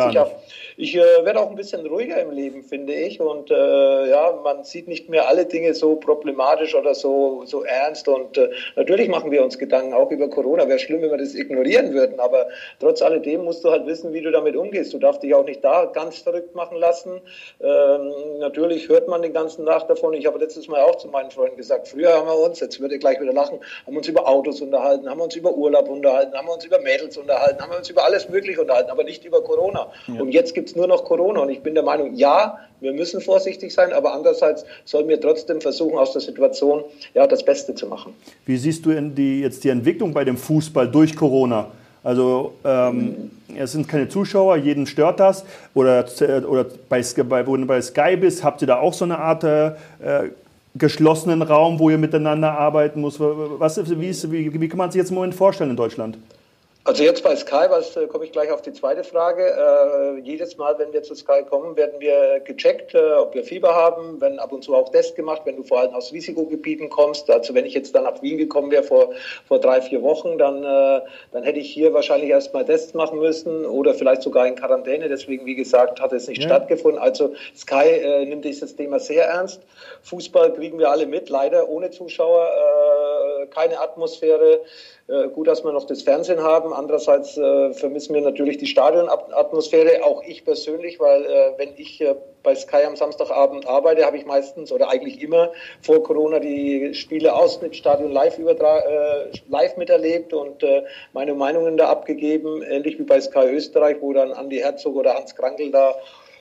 Ich äh, werde auch ein bisschen ruhiger im Leben, finde ich. Und äh, ja, man sieht nicht mehr alle Dinge so problematisch oder so, so ernst. Und äh, natürlich machen wir uns Gedanken auch über Corona. Wäre schlimm, wenn wir das ignorieren würden. Aber trotz alledem musst du halt wissen, wie du damit umgehst. Du darfst dich auch nicht da ganz verrückt machen lassen. Ähm, natürlich hört man den ganzen Tag davon. Ich habe letztes Mal auch zu meinen Freunden gesagt, früher haben wir uns, jetzt würde ich gleich wieder lachen, haben uns über Autos unterhalten, haben uns über Urlaub unterhalten, haben uns über Mädels unterhalten, haben uns über alles Mögliche unterhalten, aber nicht über Corona. Ja. Und jetzt gibt es nur noch Corona. Und ich bin der Meinung, ja, wir müssen vorsichtig sein, aber andererseits sollten wir trotzdem versuchen, aus der Situation ja, das Beste zu machen. Wie siehst du die, jetzt die Entwicklung bei dem Fußball durch Corona? Also ähm, es sind keine Zuschauer, jeden stört das. Oder, oder bei, bei, wo du bei Sky bist, habt ihr da auch so eine Art äh, geschlossenen Raum, wo ihr miteinander arbeiten muss? Was, wie, ist, wie, wie kann man sich jetzt im Moment vorstellen in Deutschland? Also jetzt bei Sky, was äh, komme ich gleich auf die zweite Frage. Äh, jedes Mal, wenn wir zu Sky kommen, werden wir gecheckt, äh, ob wir Fieber haben, wenn ab und zu auch Test gemacht, wenn du vor allem aus Risikogebieten kommst. Also wenn ich jetzt dann nach Wien gekommen wäre vor, vor drei, vier Wochen, dann, äh, dann hätte ich hier wahrscheinlich erstmal Tests machen müssen oder vielleicht sogar in Quarantäne. Deswegen, wie gesagt, hat es nicht ja. stattgefunden. Also Sky äh, nimmt dieses Thema sehr ernst. Fußball kriegen wir alle mit, leider ohne Zuschauer, äh, keine Atmosphäre. Äh, gut, dass wir noch das Fernsehen haben. Andererseits äh, vermissen wir natürlich die Stadionatmosphäre, auch ich persönlich, weil äh, wenn ich bei Sky am Samstagabend arbeite, habe ich meistens oder eigentlich immer vor Corona die Spiele aus mit Stadion live, äh, live miterlebt und meine Meinungen da abgegeben, ähnlich wie bei Sky Österreich, wo dann Andi Herzog oder Hans Krankel da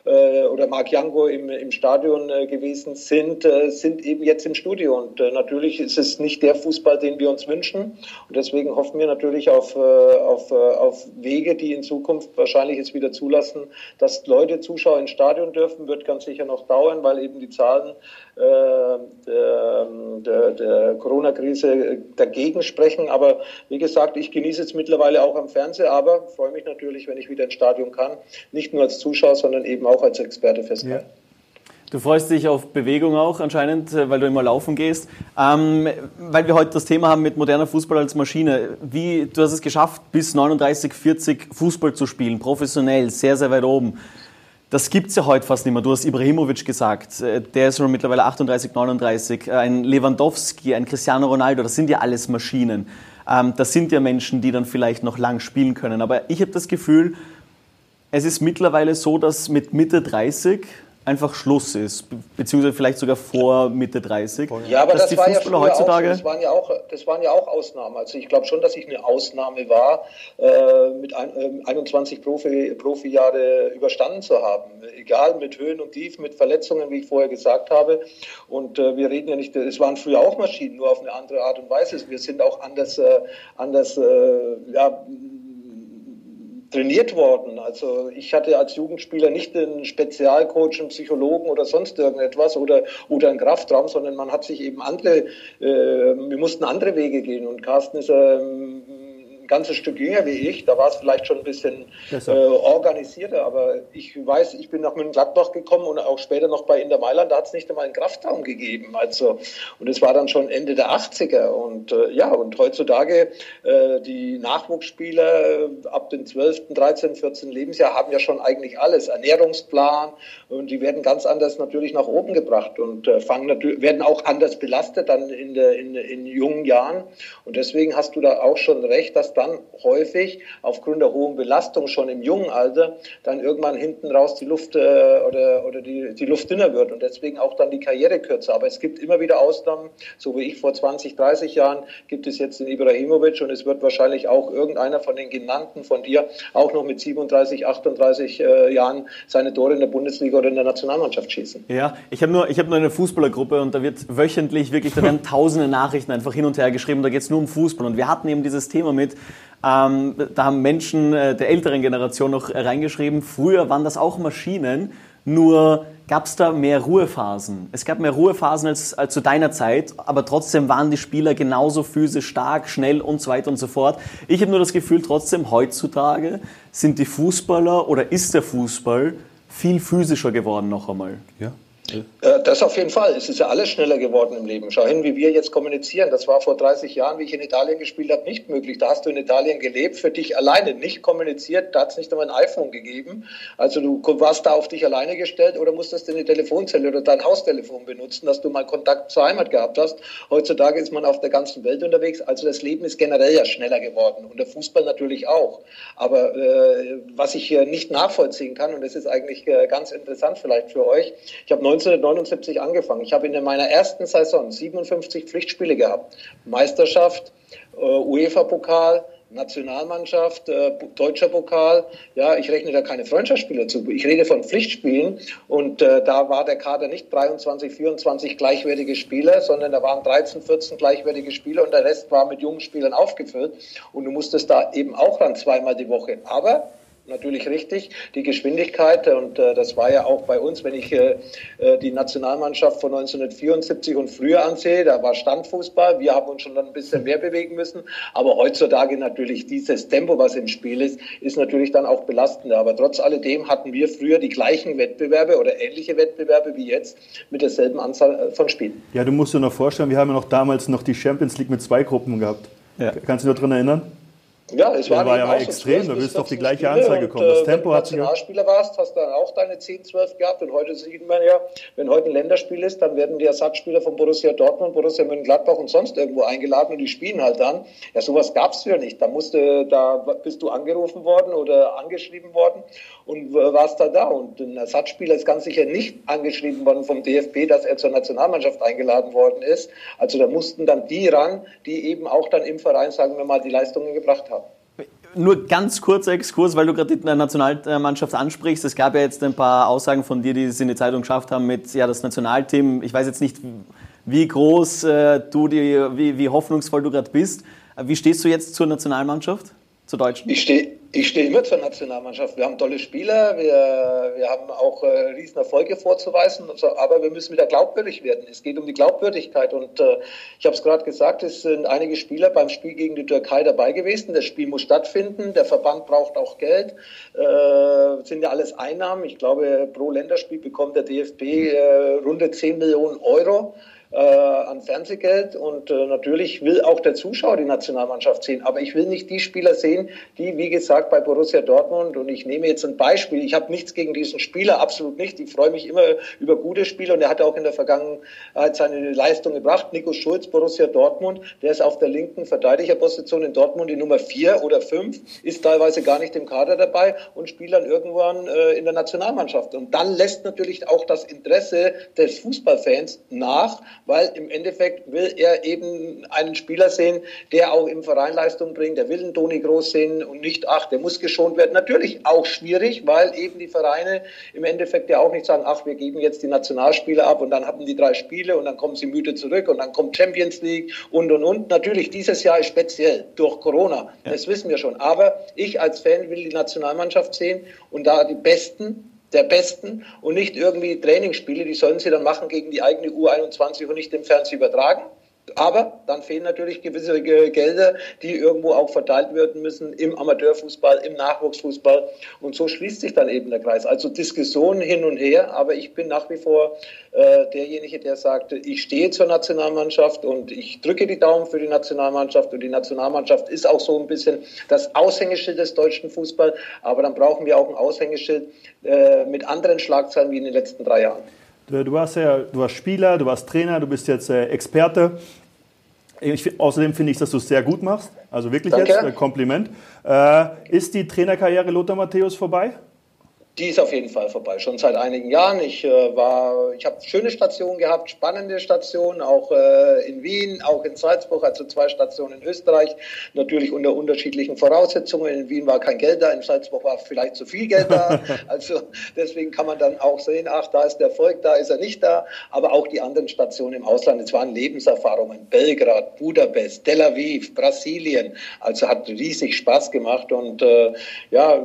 oder Marc Jango im, im Stadion äh, gewesen sind, äh, sind eben jetzt im Studio. Und äh, natürlich ist es nicht der Fußball, den wir uns wünschen. Und deswegen hoffen wir natürlich auf, äh, auf, äh, auf Wege, die in Zukunft wahrscheinlich es wieder zulassen, dass Leute, Zuschauer ins Stadion dürfen, wird ganz sicher noch dauern, weil eben die Zahlen der, der, der Corona-Krise dagegen sprechen. Aber wie gesagt, ich genieße es mittlerweile auch am Fernseher, aber freue mich natürlich, wenn ich wieder ins Stadion kann. Nicht nur als Zuschauer, sondern eben auch als Experte für Sky. Ja. Du freust dich auf Bewegung auch anscheinend, äh, weil du immer laufen gehst. Ähm, weil wir heute das Thema haben mit moderner Fußball als Maschine. Wie, du hast es geschafft, bis 39, 40 Fußball zu spielen, professionell, sehr, sehr weit oben. Das gibt es ja heute fast nicht mehr. Du hast Ibrahimovic gesagt, äh, der ist schon mittlerweile 38, 39. Äh, ein Lewandowski, ein Cristiano Ronaldo, das sind ja alles Maschinen. Ähm, das sind ja Menschen, die dann vielleicht noch lang spielen können. Aber ich habe das Gefühl, es ist mittlerweile so, dass mit Mitte 30 einfach Schluss ist, beziehungsweise vielleicht sogar vor Mitte 30. Ja, aber das war ja heutzutage. Auch, das, waren ja auch, das waren ja auch Ausnahmen. Also ich glaube schon, dass ich eine Ausnahme war, äh, mit ein, äh, 21 Profi, Profijahre überstanden zu haben. Egal mit Höhen und Tiefen, mit Verletzungen, wie ich vorher gesagt habe. Und äh, wir reden ja nicht, es waren früher auch Maschinen, nur auf eine andere Art und Weise. Wir sind auch anders, äh, anders äh, ja, trainiert worden. Also ich hatte als Jugendspieler nicht einen Spezialcoach, einen Psychologen oder sonst irgendetwas oder, oder einen Kraftraum, sondern man hat sich eben andere, äh, wir mussten andere Wege gehen. Und Carsten ist ähm, ein ganzes Stück jünger wie ich. Da war es vielleicht schon ein bisschen äh, organisierter. Aber ich weiß, ich bin nach München-Gladbach gekommen und auch später noch bei Inter Mailand. Da hat es nicht einmal einen Kraftraum gegeben. Also, und es war dann schon Ende der 80er. Und äh, ja, und heutzutage äh, die Nachwuchsspieler ab dem 12., 13., 14. Lebensjahr haben ja schon eigentlich alles. Ernährungsplan. Und die werden ganz anders natürlich nach oben gebracht und äh, fangen natürlich, werden auch anders belastet dann in, der, in, in jungen Jahren. Und deswegen hast du da auch schon recht, dass dann häufig aufgrund der hohen Belastung schon im jungen Alter dann irgendwann hinten raus die Luft äh, oder, oder die, die Luft dünner wird und deswegen auch dann die Karriere kürzer. Aber es gibt immer wieder Ausnahmen, so wie ich vor 20, 30 Jahren gibt es jetzt den Ibrahimovic und es wird wahrscheinlich auch irgendeiner von den genannten von dir auch noch mit 37, 38 äh, Jahren seine Tore in der Bundesliga oder in der Nationalmannschaft schießen. Ja, ich habe nur, hab nur eine Fußballergruppe und da wird wöchentlich wirklich, da werden tausende Nachrichten einfach hin und her geschrieben, da geht es nur um Fußball und wir hatten eben dieses Thema mit, ähm, da haben Menschen äh, der älteren Generation noch reingeschrieben, früher waren das auch Maschinen, nur gab es da mehr Ruhephasen. Es gab mehr Ruhephasen als, als zu deiner Zeit, aber trotzdem waren die Spieler genauso physisch stark, schnell und so weiter und so fort. Ich habe nur das Gefühl, trotzdem heutzutage sind die Fußballer oder ist der Fußball viel physischer geworden noch einmal. Ja, das auf jeden Fall. Es ist ja alles schneller geworden im Leben. Schau hin, wie wir jetzt kommunizieren. Das war vor 30 Jahren, wie ich in Italien gespielt habe, nicht möglich. Da hast du in Italien gelebt, für dich alleine, nicht kommuniziert. Da hat es nicht einmal ein iPhone gegeben. Also du warst da auf dich alleine gestellt oder musstest in die Telefonzelle oder dein Haustelefon benutzen, dass du mal Kontakt zur Heimat gehabt hast. Heutzutage ist man auf der ganzen Welt unterwegs. Also das Leben ist generell ja schneller geworden und der Fußball natürlich auch. Aber äh, was ich hier nicht nachvollziehen kann, und das ist eigentlich äh, ganz interessant vielleicht für euch, ich habe 1979 angefangen. Ich habe in meiner ersten Saison 57 Pflichtspiele gehabt. Meisterschaft, äh, UEFA-Pokal, Nationalmannschaft, äh, deutscher Pokal. Ja, ich rechne da keine Freundschaftsspiele zu. Ich rede von Pflichtspielen und äh, da war der Kader nicht 23, 24 gleichwertige Spieler, sondern da waren 13, 14 gleichwertige Spieler und der Rest war mit jungen Spielern aufgefüllt und du musstest da eben auch ran zweimal die Woche. Aber natürlich richtig. Die Geschwindigkeit, und äh, das war ja auch bei uns, wenn ich äh, äh die Nationalmannschaft von 1974 und früher ansehe, da war Standfußball. Wir haben uns schon dann ein bisschen mehr bewegen müssen. Aber heutzutage natürlich dieses Tempo, was im Spiel ist, ist natürlich dann auch belastender. Aber trotz alledem hatten wir früher die gleichen Wettbewerbe oder ähnliche Wettbewerbe wie jetzt mit derselben Anzahl äh, von Spielen. Ja, du musst dir noch vorstellen, wir haben ja noch damals noch die Champions League mit zwei Gruppen gehabt. Ja. Kannst du dich noch daran erinnern? Ja, es war, war ja extrem, du bist auf die gleiche Anzahl gekommen. Das äh, Tempo hat sich. Wenn du Nationalspieler warst, hast du dann auch deine 10, 12 gehabt. Und heute sieht man ja, wenn heute ein Länderspiel ist, dann werden die Ersatzspieler von Borussia Dortmund, Borussia Mönchengladbach und sonst irgendwo eingeladen und die spielen halt dann. Ja, sowas gab es ja nicht. Da musste, da bist du angerufen worden oder angeschrieben worden und warst da da. Und ein Ersatzspieler ist ganz sicher nicht angeschrieben worden vom DFB, dass er zur Nationalmannschaft eingeladen worden ist. Also da mussten dann die ran, die eben auch dann im Verein, sagen wir mal, die Leistungen gebracht haben. Nur ganz kurzer Exkurs, weil du gerade die Nationalmannschaft ansprichst. Es gab ja jetzt ein paar Aussagen von dir, die es in die Zeitung geschafft haben mit, ja, das Nationalteam. Ich weiß jetzt nicht, wie groß äh, du die, wie, wie hoffnungsvoll du gerade bist. Wie stehst du jetzt zur Nationalmannschaft, zur Deutschen? Ich stehe ich stehe immer zur Nationalmannschaft. Wir haben tolle Spieler, wir, wir haben auch äh, riesen Erfolge vorzuweisen, so, aber wir müssen wieder glaubwürdig werden. Es geht um die Glaubwürdigkeit und äh, ich habe es gerade gesagt, es sind einige Spieler beim Spiel gegen die Türkei dabei gewesen. Das Spiel muss stattfinden, der Verband braucht auch Geld, äh, sind ja alles Einnahmen. Ich glaube, pro Länderspiel bekommt der DFB äh, runde 10 Millionen Euro äh, an Fernsehgeld und äh, natürlich will auch der Zuschauer die Nationalmannschaft sehen. Aber ich will nicht die Spieler sehen, die, wie gesagt, bei Borussia Dortmund und ich nehme jetzt ein Beispiel. Ich habe nichts gegen diesen Spieler, absolut nicht. Ich freue mich immer über gute Spieler und er hat auch in der Vergangenheit seine Leistung gebracht. Nico Schulz, Borussia Dortmund, der ist auf der linken Verteidigerposition in Dortmund die Nummer vier oder fünf, ist teilweise gar nicht im Kader dabei und spielt dann irgendwann äh, in der Nationalmannschaft. Und dann lässt natürlich auch das Interesse des Fußballfans nach, weil im Endeffekt will er eben einen Spieler sehen, der auch im Verein Leistung bringt. Der will einen Toni Groß sehen und nicht, ach, der muss geschont werden. Natürlich auch schwierig, weil eben die Vereine im Endeffekt ja auch nicht sagen, ach, wir geben jetzt die Nationalspieler ab und dann haben die drei Spiele und dann kommen sie müde zurück und dann kommt Champions League und und und. Natürlich, dieses Jahr ist speziell durch Corona, ja. das wissen wir schon. Aber ich als Fan will die Nationalmannschaft sehen und da die Besten der Besten und nicht irgendwie Trainingsspiele, die sollen sie dann machen gegen die eigene U21 und nicht im Fernsehen übertragen. Aber dann fehlen natürlich gewisse Gelder, die irgendwo auch verteilt werden müssen im Amateurfußball, im Nachwuchsfußball. Und so schließt sich dann eben der Kreis. Also Diskussionen hin und her, aber ich bin nach wie vor äh, derjenige, der sagt, ich stehe zur Nationalmannschaft und ich drücke die Daumen für die Nationalmannschaft. Und die Nationalmannschaft ist auch so ein bisschen das Aushängeschild des deutschen Fußballs. Aber dann brauchen wir auch ein Aushängeschild äh, mit anderen Schlagzeilen wie in den letzten drei Jahren. Du warst ja, du warst Spieler, du warst Trainer, du bist jetzt äh, Experte. Ich, außerdem finde ich, dass du es sehr gut machst. Also wirklich Danke. jetzt, äh, Kompliment. Äh, ist die Trainerkarriere Lothar Matthäus vorbei? Die ist auf jeden Fall vorbei, schon seit einigen Jahren. Ich äh, war, ich habe schöne Stationen gehabt, spannende Stationen, auch äh, in Wien, auch in Salzburg, also zwei Stationen in Österreich, natürlich unter unterschiedlichen Voraussetzungen. In Wien war kein Geld da, in Salzburg war vielleicht zu viel Geld da. Also deswegen kann man dann auch sehen, ach, da ist der Erfolg, da ist er nicht da. Aber auch die anderen Stationen im Ausland, es waren Lebenserfahrungen. Belgrad, Budapest, Tel Aviv, Brasilien. Also hat riesig Spaß gemacht und äh, ja,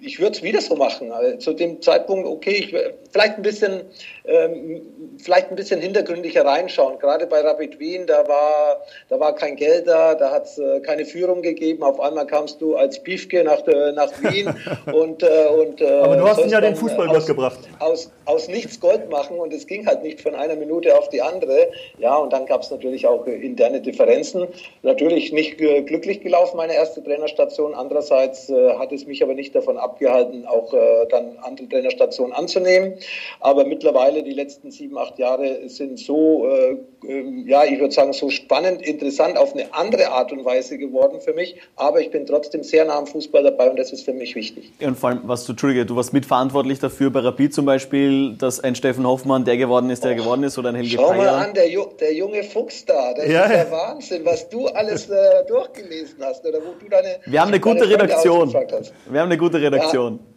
ich würde es wieder so machen. Also zu dem Zeitpunkt, okay, ich, vielleicht ein bisschen, ähm, vielleicht ein bisschen hintergründiger reinschauen. Gerade bei Rapid Wien, da war, da war kein Geld da, da hat es äh, keine Führung gegeben. Auf einmal kamst du als Piefke nach, äh, nach Wien und, äh, und äh, Aber du hast ihn ja den Fußball aus, gebracht. Aus, aus nichts Gold machen und es ging halt nicht von einer Minute auf die andere. Ja, und dann gab es natürlich auch interne Differenzen. Natürlich nicht glücklich gelaufen, meine erste Trainerstation. Andererseits äh, hat es mich aber nicht davon abgehalten, auch äh, dann andere Trainerstationen anzunehmen. Aber mittlerweile, die letzten sieben, acht Jahre sind so, äh, ähm, ja, ich würde sagen, so spannend, interessant auf eine andere Art und Weise geworden für mich. Aber ich bin trotzdem sehr nah am Fußball dabei und das ist für mich wichtig. Und vor allem, was du, Entschuldige, du warst mitverantwortlich dafür bei Rapid zum Beispiel, dass ein Steffen Hoffmann der geworden ist, der oh, geworden ist oder ein Helge Schau mal an, der, der, junge Fuchs da, das ja. ist der Wahnsinn, was du alles äh, durchgelesen hast oder wo du deine Wir haben eine gute Redaktion. Wir haben eine gute Redaktion. Ja.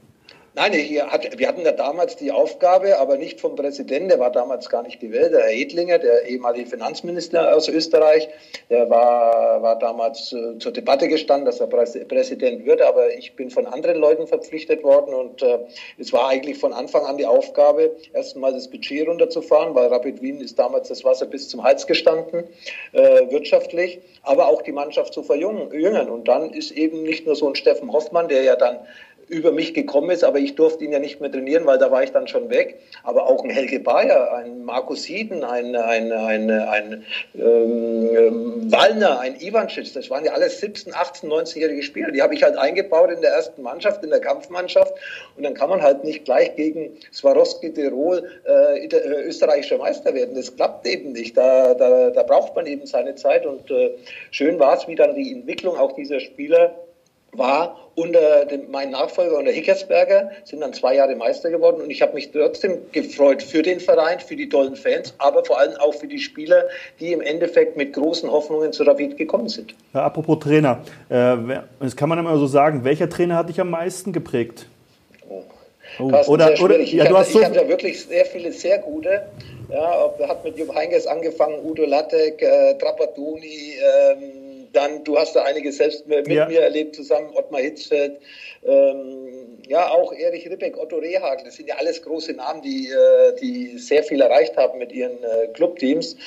Nein, hat, wir hatten ja damals die Aufgabe, aber nicht vom Präsidenten, der war damals gar nicht gewählt, der Herr Edlinger, der ehemalige Finanzminister aus Österreich, der war, war damals äh, zur Debatte gestanden, dass er Präsident würde, aber ich bin von anderen Leuten verpflichtet worden und äh, es war eigentlich von Anfang an die Aufgabe, erstmal das Budget runterzufahren, weil Rapid Wien ist damals das Wasser bis zum Hals gestanden, äh, wirtschaftlich, aber auch die Mannschaft zu verjüngen. Und dann ist eben nicht nur so ein Steffen Hoffmann, der ja dann über mich gekommen ist, aber ich durfte ihn ja nicht mehr trainieren, weil da war ich dann schon weg. Aber auch ein Helge Bayer, ein Markus Sieden, ein, ein, ein, ein ähm, Wallner, ein Ivancic, das waren ja alles 17, 18, 19-jährige Spieler. Die habe ich halt eingebaut in der ersten Mannschaft, in der Kampfmannschaft. Und dann kann man halt nicht gleich gegen Swarovski Tirol äh, äh, österreichischer Meister werden. Das klappt eben nicht. Da, da, da braucht man eben seine Zeit. Und äh, schön war es, wie dann die Entwicklung auch dieser Spieler war unter dem, mein Nachfolger unter Hickersberger, sind dann zwei Jahre Meister geworden und ich habe mich trotzdem gefreut für den Verein, für die tollen Fans, aber vor allem auch für die Spieler, die im Endeffekt mit großen Hoffnungen zu Rapid gekommen sind. Ja, apropos Trainer, äh, das kann man immer so sagen, welcher Trainer hat dich am meisten geprägt? Oh. Oh. oder, oder, ja, du hast so ich habe ja wirklich sehr viele sehr gute. Ja, hat mit Jupp Heynckes angefangen, Udo Lattek, äh, Trapattoni, ähm, dann, du hast da einige selbst mit ja. mir erlebt, zusammen Ottmar Hitzfeld, ähm, ja, auch Erich Ribbeck, Otto Rehagel, das sind ja alles große Namen, die, äh, die sehr viel erreicht haben mit ihren äh, Clubteams.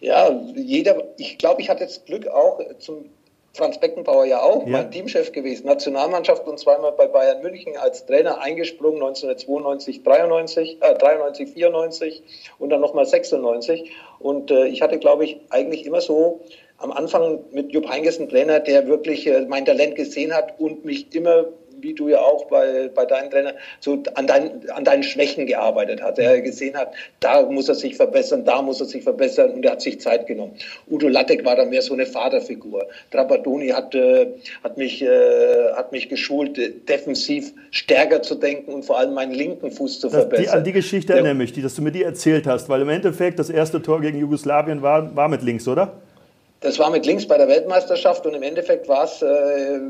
Ja, jeder, ich glaube, ich hatte das Glück auch zum Franz Beckenbauer ja auch, ja. mein Teamchef gewesen, Nationalmannschaft und zweimal bei Bayern München als Trainer eingesprungen, 1992, 93, äh, 93, 94 und dann nochmal 96. Und äh, ich hatte, glaube ich, eigentlich immer so am Anfang mit Jupp Heynckes einen Trainer, der wirklich äh, mein Talent gesehen hat und mich immer wie du ja auch bei, bei deinen Trainern, so an, dein, an deinen Schwächen gearbeitet hat. Er gesehen hat, da muss er sich verbessern, da muss er sich verbessern und er hat sich Zeit genommen. Udo Lattek war da mehr so eine Vaterfigur. Trapattoni hat, äh, hat, mich, äh, hat mich geschult, äh, defensiv stärker zu denken und vor allem meinen linken Fuß zu verbessern. Die, an die Geschichte erinnere mich, die, dass du mir die erzählt hast, weil im Endeffekt das erste Tor gegen Jugoslawien war, war mit links, oder? Das war mit links bei der Weltmeisterschaft und im Endeffekt war es, äh,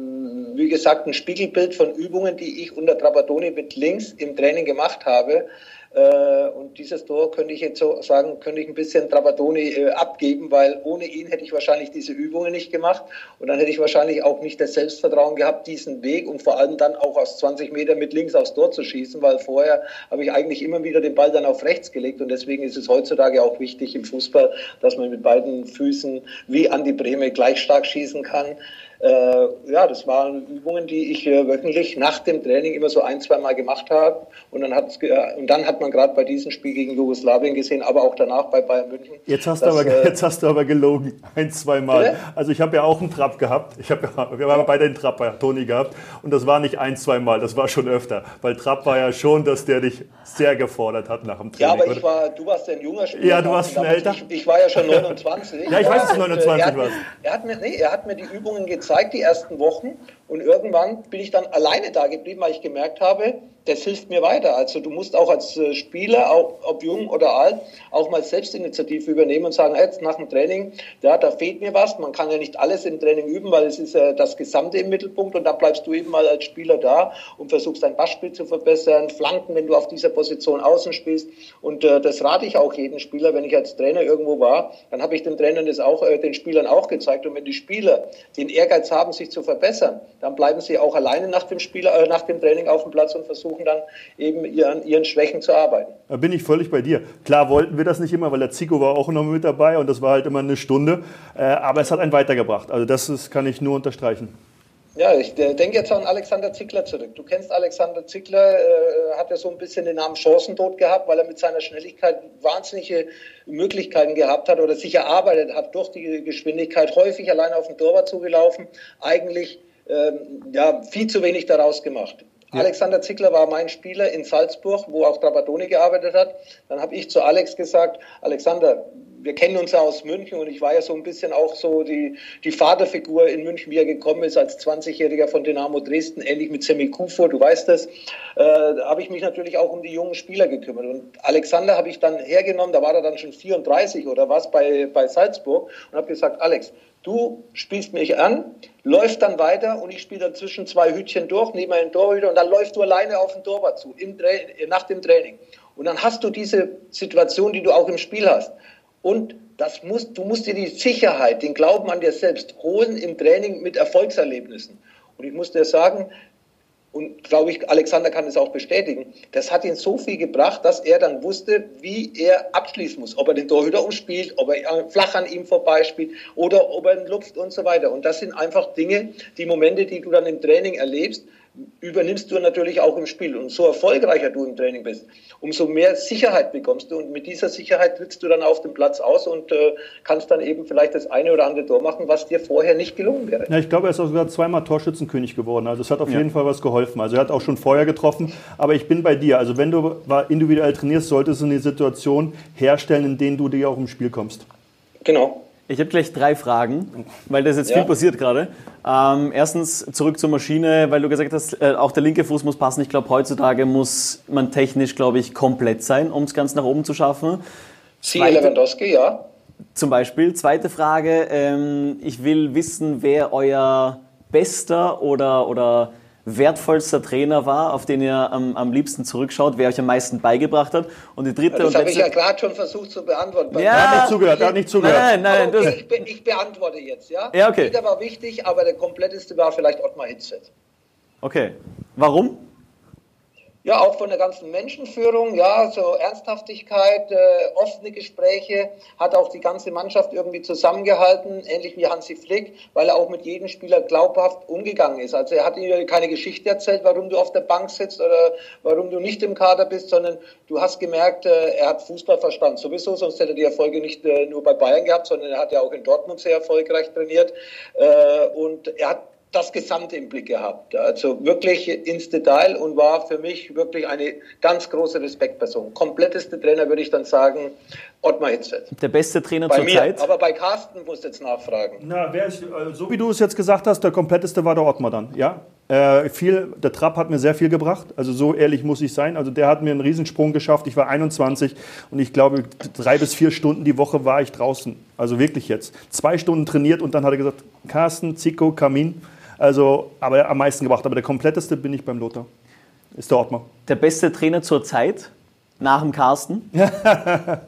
wie gesagt, ein Spiegelbild von Übungen, die ich unter Trapattoni mit links im Training gemacht habe. Äh, und dieses Tor könnte ich jetzt so sagen, könnte ich ein bisschen Trapattoni äh, abgeben, weil ohne ihn hätte ich wahrscheinlich diese Übungen nicht gemacht und dann hätte ich wahrscheinlich auch nicht das Selbstvertrauen gehabt, diesen Weg und vor allem dann auch aus 20 Meter mit links aufs Tor zu schießen, weil vorher habe ich eigentlich immer wieder den Ball dann auf rechts gelegt und deswegen ist es heutzutage auch wichtig im Fußball, dass man mit beiden Füßen wie Andi Breme gleich stark schießen kann. Äh, ja, das waren Übungen, die ich äh, wöchentlich nach dem Training immer so ein, zwei Mal gemacht habe. Und dann, hat's, äh, und dann hat man gerade bei diesem Spiel gegen Jugoslawien gesehen, aber auch danach bei Bayern München. Jetzt hast, dass, du, aber, äh, jetzt hast du aber gelogen, ein, zwei Mal. Bitte? Also ich habe ja auch einen Trap gehabt. Ich hab, wir haben beide einen Trap bei Toni gehabt. Und das war nicht ein, zwei Mal, das war schon öfter. Weil Trap war ja schon, dass der dich sehr gefordert hat nach dem Training. Ja, aber ich war, du warst ja ein junger Spieler. Ja, du warst schon älter. Ich, ich, war ja schon 29. ja, ich weiß, dass du 29 warst. Er hat, mir, nee, er hat mir die Übungen gezeigt gezeigt die ersten Wochen und irgendwann bin ich dann alleine da geblieben, weil ich gemerkt habe, das hilft mir weiter. Also du musst auch als äh, Spieler, auch, ob jung oder alt, auch mal Selbstinitiative übernehmen und sagen, jetzt nach dem Training, ja, da fehlt mir was. Man kann ja nicht alles im Training üben, weil es ist ja das Gesamte im Mittelpunkt und dann bleibst du eben mal als Spieler da und versuchst dein Passspiel zu verbessern, Flanken, wenn du auf dieser Position außen spielst. Und äh, das rate ich auch jedem Spieler, wenn ich als Trainer irgendwo war, dann habe ich den Trainern das auch, äh, den Spielern auch gezeigt. Und wenn die Spieler den Ehrgeiz haben, sich zu verbessern, dann bleiben sie auch alleine nach dem, Spieler, äh, nach dem Training auf dem Platz und versuchen, versuchen dann eben ihren, ihren Schwächen zu arbeiten. Da bin ich völlig bei dir. Klar wollten wir das nicht immer, weil der Zico war auch noch mit dabei und das war halt immer eine Stunde. Äh, aber es hat einen weitergebracht. Also das ist, kann ich nur unterstreichen. Ja, ich denke jetzt an Alexander Zickler zurück. Du kennst Alexander Zickler, äh, hat ja so ein bisschen den Namen Chancentod gehabt, weil er mit seiner Schnelligkeit wahnsinnige Möglichkeiten gehabt hat oder sich erarbeitet hat durch die Geschwindigkeit, häufig allein auf den Torwart zugelaufen, eigentlich ähm, ja, viel zu wenig daraus gemacht. Ja. Alexander Zickler war mein Spieler in Salzburg, wo auch Trapattoni gearbeitet hat. Dann habe ich zu Alex gesagt, Alexander, wir kennen uns ja aus München und ich war ja so ein bisschen auch so die, die Vaterfigur in München, wie er gekommen ist als 20-Jähriger von Dynamo Dresden, ähnlich mit Semi Kufo, du weißt das, äh, da habe ich mich natürlich auch um die jungen Spieler gekümmert. Und Alexander habe ich dann hergenommen, da war er dann schon 34 oder was bei, bei Salzburg und habe gesagt, Alex, Du spielst mich an, läufst dann weiter und ich spiele dann zwischen zwei Hütchen durch, nehme einen Torhüter und dann läufst du alleine auf den Torwart zu, im nach dem Training. Und dann hast du diese Situation, die du auch im Spiel hast. Und das musst, du musst dir die Sicherheit, den Glauben an dir selbst holen im Training mit Erfolgserlebnissen. Und ich muss dir sagen, und glaube ich, Alexander kann es auch bestätigen, das hat ihn so viel gebracht, dass er dann wusste, wie er abschließen muss. Ob er den Torhüter umspielt, ob er flach an ihm vorbeispielt oder ob er ihn lupft und so weiter. Und das sind einfach Dinge, die Momente, die du dann im Training erlebst, übernimmst du natürlich auch im Spiel. Und so erfolgreicher du im Training bist, umso mehr Sicherheit bekommst du. Und mit dieser Sicherheit trittst du dann auf den Platz aus und äh, kannst dann eben vielleicht das eine oder andere Tor machen, was dir vorher nicht gelungen wäre. Ja, ich glaube, er ist auch sogar zweimal Torschützenkönig geworden. Also es hat auf ja. jeden Fall was geholfen. Also er hat auch schon vorher getroffen. Aber ich bin bei dir. Also wenn du individuell trainierst, solltest du eine Situation herstellen, in denen du dir auch im Spiel kommst. Genau. Ich habe gleich drei Fragen, weil das jetzt ja. viel passiert gerade. Ähm, erstens zurück zur Maschine, weil du gesagt hast, äh, auch der linke Fuß muss passen. Ich glaube, heutzutage muss man technisch, glaube ich, komplett sein, um es ganz nach oben zu schaffen. Siehe Lewandowski, ja. Zum Beispiel. Zweite Frage, ähm, ich will wissen, wer euer bester oder, oder wertvollster Trainer war, auf den ihr am, am liebsten zurückschaut, wer euch am meisten beigebracht hat. Und die dritte ja, das habe ich ja gerade schon versucht zu beantworten. Ja, er hat nicht zugehört, er hat nicht zugehört. Nein, nein, nein. Okay, ich, be ich, beantworte jetzt, ja? Ja, okay. Jeder war wichtig, aber der kompletteste war vielleicht Ottmar Hitzfeld. Okay. Warum? Ja, auch von der ganzen Menschenführung, ja, so Ernsthaftigkeit, äh, offene Gespräche, hat auch die ganze Mannschaft irgendwie zusammengehalten, ähnlich wie Hansi Flick, weil er auch mit jedem Spieler glaubhaft umgegangen ist. Also er hat ihnen keine Geschichte erzählt, warum du auf der Bank sitzt oder warum du nicht im Kader bist, sondern du hast gemerkt, äh, er hat Fußball verstanden. Sowieso, sonst hätte er die Erfolge nicht äh, nur bei Bayern gehabt, sondern er hat ja auch in Dortmund sehr erfolgreich trainiert. Äh, und er hat das Gesamte im Blick gehabt. Also wirklich ins Detail und war für mich wirklich eine ganz große Respektperson. Kompletteste Trainer würde ich dann sagen, Ottmar Hitzfeld. Der beste Trainer bei zur mir, Zeit? Aber bei Carsten musst du jetzt nachfragen. Na, wer ist, so wie du es jetzt gesagt hast, der kompletteste war der Ottmar dann, ja? Äh, viel, der Trapp hat mir sehr viel gebracht, also so ehrlich muss ich sein. Also der hat mir einen Riesensprung geschafft. Ich war 21 und ich glaube, drei bis vier Stunden die Woche war ich draußen. Also wirklich jetzt. Zwei Stunden trainiert und dann hat er gesagt, Carsten, Zico, Kamin, also, aber am meisten gebracht. Aber der kompletteste bin ich beim Lothar. Ist der Ottmar. Der beste Trainer zur Zeit? nach dem Carsten?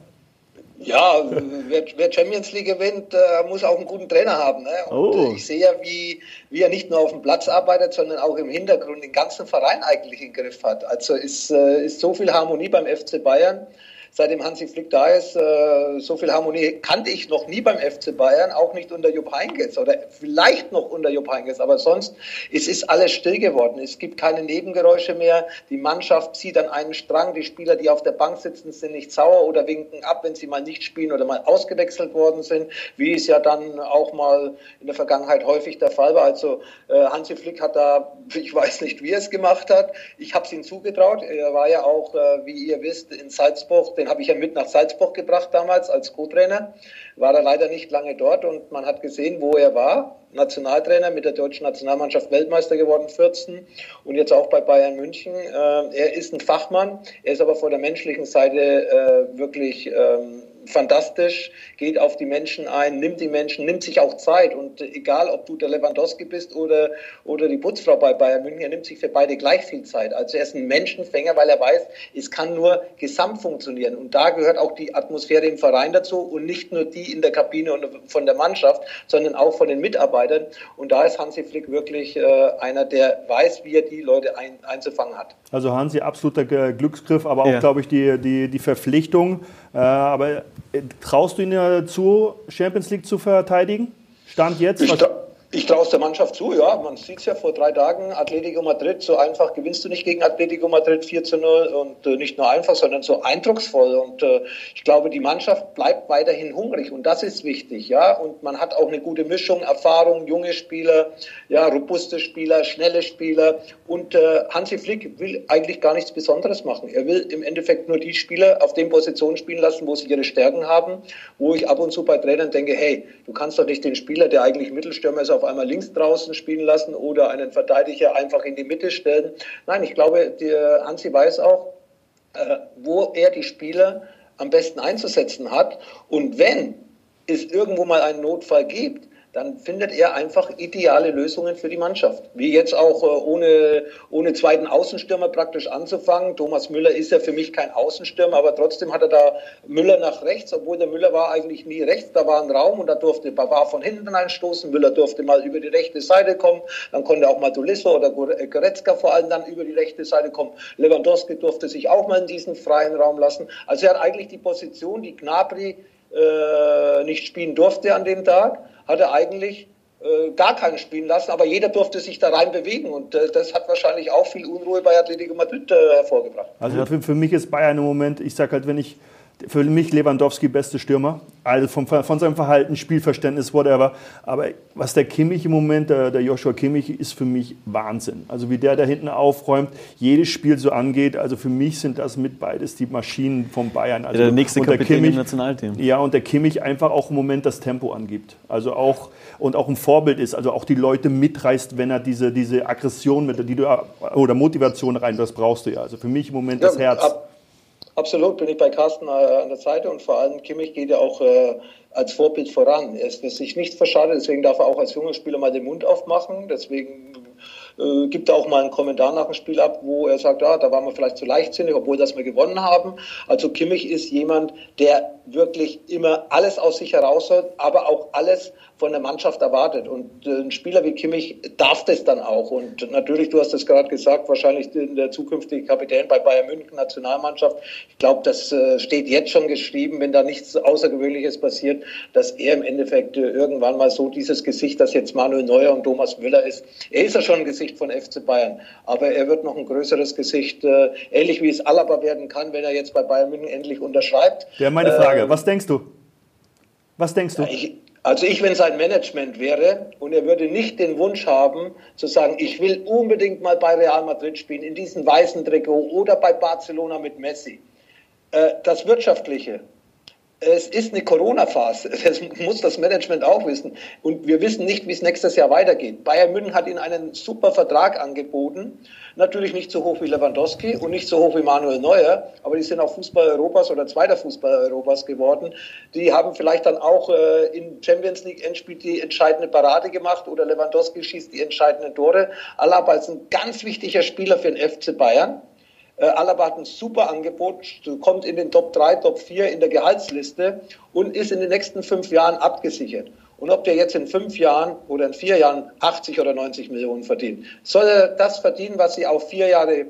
Ja, wer, wer, Champions League gewinnt, äh, muss auch einen guten Trainer haben. Ne? Und oh. ich sehe ja, wie, wie er nicht nur auf dem Platz arbeitet, sondern auch im Hintergrund den ganzen Verein eigentlich im Griff hat. Also ist, äh, ist so viel Harmonie beim FC Bayern seitdem Hansi Flick da ist, äh, so viel Harmonie kannte ich noch nie beim FC Bayern, auch nicht unter Jupp Heynckes oder vielleicht noch unter Jupp Heynckes, aber sonst es ist alles still geworden. Es gibt keine Nebengeräusche mehr. Die Mannschaft zieht an einen Strang. Die Spieler, die auf der Bank sitzen, sind nicht sauer oder winken ab, wenn sie mal nicht spielen oder mal ausgewechselt worden sind, wie es ja dann auch mal in der Vergangenheit häufig der Fall war. Also äh, Hansi Flick hat da, ich weiß nicht, wie er es gemacht hat. Ich habe es ihm zugetraut. Er war ja auch, äh, wie ihr wisst, in Salzburg den habe ich ja mit nach Salzburg gebracht damals als Co-Trainer. War er leider nicht lange dort und man hat gesehen, wo er war. Nationaltrainer mit der deutschen Nationalmannschaft Weltmeister geworden, 14 und jetzt auch bei Bayern München. Äh, er ist ein Fachmann, er ist aber vor der menschlichen Seite äh, wirklich ähm, fantastisch, geht auf die Menschen ein, nimmt die Menschen, nimmt sich auch Zeit. Und egal, ob du der Lewandowski bist oder, oder die Putzfrau bei Bayern München, er nimmt sich für beide gleich viel Zeit. Also er ist ein Menschenfänger, weil er weiß, es kann nur gesamt funktionieren. Und da gehört auch die Atmosphäre im Verein dazu und nicht nur die in der Kabine und von der Mannschaft, sondern auch von den Mitarbeitern. Und da ist Hansi Flick wirklich äh, einer, der weiß, wie er die Leute ein, einzufangen hat. Also Hansi, absoluter Glücksgriff, aber auch, ja. glaube ich, die, die, die Verpflichtung. Äh, aber traust du ihnen zu, Champions League zu verteidigen? Stand jetzt? Ich, ich traue es der Mannschaft zu, ja. Man sieht es ja vor drei Tagen, Atletico Madrid, so einfach gewinnst du nicht gegen Atletico Madrid 4 zu 0 und äh, nicht nur einfach, sondern so eindrucksvoll. Und äh, ich glaube, die Mannschaft bleibt weiterhin hungrig und das ist wichtig, ja. Und man hat auch eine gute Mischung, Erfahrung, junge Spieler, ja, robuste Spieler, schnelle Spieler. Und äh, Hansi Flick will eigentlich gar nichts Besonderes machen. Er will im Endeffekt nur die Spieler auf den Positionen spielen lassen, wo sie ihre Stärken haben, wo ich ab und zu bei Trainern denke, hey, du kannst doch nicht den Spieler, der eigentlich Mittelstürmer ist, auf einmal links draußen spielen lassen oder einen Verteidiger einfach in die Mitte stellen. Nein, ich glaube, der Hansi weiß auch, äh, wo er die Spieler am besten einzusetzen hat. Und wenn es irgendwo mal einen Notfall gibt, dann findet er einfach ideale Lösungen für die Mannschaft. Wie jetzt auch äh, ohne, ohne zweiten Außenstürmer praktisch anzufangen. Thomas Müller ist ja für mich kein Außenstürmer, aber trotzdem hat er da Müller nach rechts, obwohl der Müller war eigentlich nie rechts. Da war ein Raum und da durfte Bavard von hinten einstoßen. Müller durfte mal über die rechte Seite kommen. Dann konnte auch mal Tolisso oder Goretzka vor allem dann über die rechte Seite kommen. Lewandowski durfte sich auch mal in diesen freien Raum lassen. Also er hat eigentlich die Position, die Gnabry äh, nicht spielen durfte an dem Tag hat er eigentlich äh, gar keinen spielen lassen, aber jeder durfte sich da rein bewegen und äh, das hat wahrscheinlich auch viel Unruhe bei Atletico Madrid äh, hervorgebracht. Also für, für mich ist Bayern im Moment, ich sage halt, wenn ich für mich Lewandowski beste Stürmer. Also vom, von seinem Verhalten, Spielverständnis, whatever. Aber was der Kimmich im Moment, der, der, Joshua Kimmich, ist für mich Wahnsinn. Also wie der da hinten aufräumt, jedes Spiel so angeht. Also für mich sind das mit beides die Maschinen von Bayern. Also der nächste und Kapitän Kimmich, im Nationalteam. Ja, und der Kimmich einfach auch im Moment das Tempo angibt. Also auch und auch ein Vorbild ist. Also auch die Leute mitreißt, wenn er diese, diese Aggression mit, die du oder Motivation rein, das brauchst du ja. Also für mich im Moment ja, das Herz. Ab Absolut bin ich bei Carsten äh, an der Seite und vor allem Kimmich geht ja auch äh, als Vorbild voran. Er ist sich nicht verschadet, deswegen darf er auch als junger Spieler mal den Mund aufmachen. Deswegen äh, gibt er auch mal einen Kommentar nach dem Spiel ab, wo er sagt, ah, da waren wir vielleicht zu leichtsinnig, obwohl das wir gewonnen haben. Also Kimmich ist jemand, der wirklich immer alles aus sich heraus hat, aber auch alles von der Mannschaft erwartet. Und äh, ein Spieler wie Kimmich darf das dann auch. Und natürlich, du hast es gerade gesagt, wahrscheinlich der zukünftige Kapitän bei Bayern München Nationalmannschaft. Ich glaube, das äh, steht jetzt schon geschrieben, wenn da nichts Außergewöhnliches passiert, dass er im Endeffekt äh, irgendwann mal so dieses Gesicht, das jetzt Manuel Neuer und Thomas Müller ist. Er ist ja schon ein Gesicht von FC Bayern, aber er wird noch ein größeres Gesicht, ähnlich wie es Alaba werden kann, wenn er jetzt bei Bayern München endlich unterschreibt. Ja, meine Frage, ähm, was denkst du? Was denkst du? Ja, ich, also ich, wenn sein Management wäre und er würde nicht den Wunsch haben, zu sagen, ich will unbedingt mal bei Real Madrid spielen, in diesem weißen Trikot oder bei Barcelona mit Messi. Äh, das Wirtschaftliche, es ist eine Corona-Phase. Das muss das Management auch wissen. Und wir wissen nicht, wie es nächstes Jahr weitergeht. Bayern München hat ihnen einen super Vertrag angeboten. Natürlich nicht so hoch wie Lewandowski und nicht so hoch wie Manuel Neuer, aber die sind auch Fußball Europas oder zweiter Fußball Europas geworden. Die haben vielleicht dann auch äh, in Champions League Endspiel die entscheidende Parade gemacht oder Lewandowski schießt die entscheidenden Tore. Alaba ist ein ganz wichtiger Spieler für den FC Bayern. Äh, Alaba hat ein super Angebot, kommt in den Top 3, Top 4 in der Gehaltsliste und ist in den nächsten fünf Jahren abgesichert. Und ob der jetzt in fünf Jahren oder in vier Jahren 80 oder 90 Millionen verdient, soll er das verdienen, was sie auf vier Jahre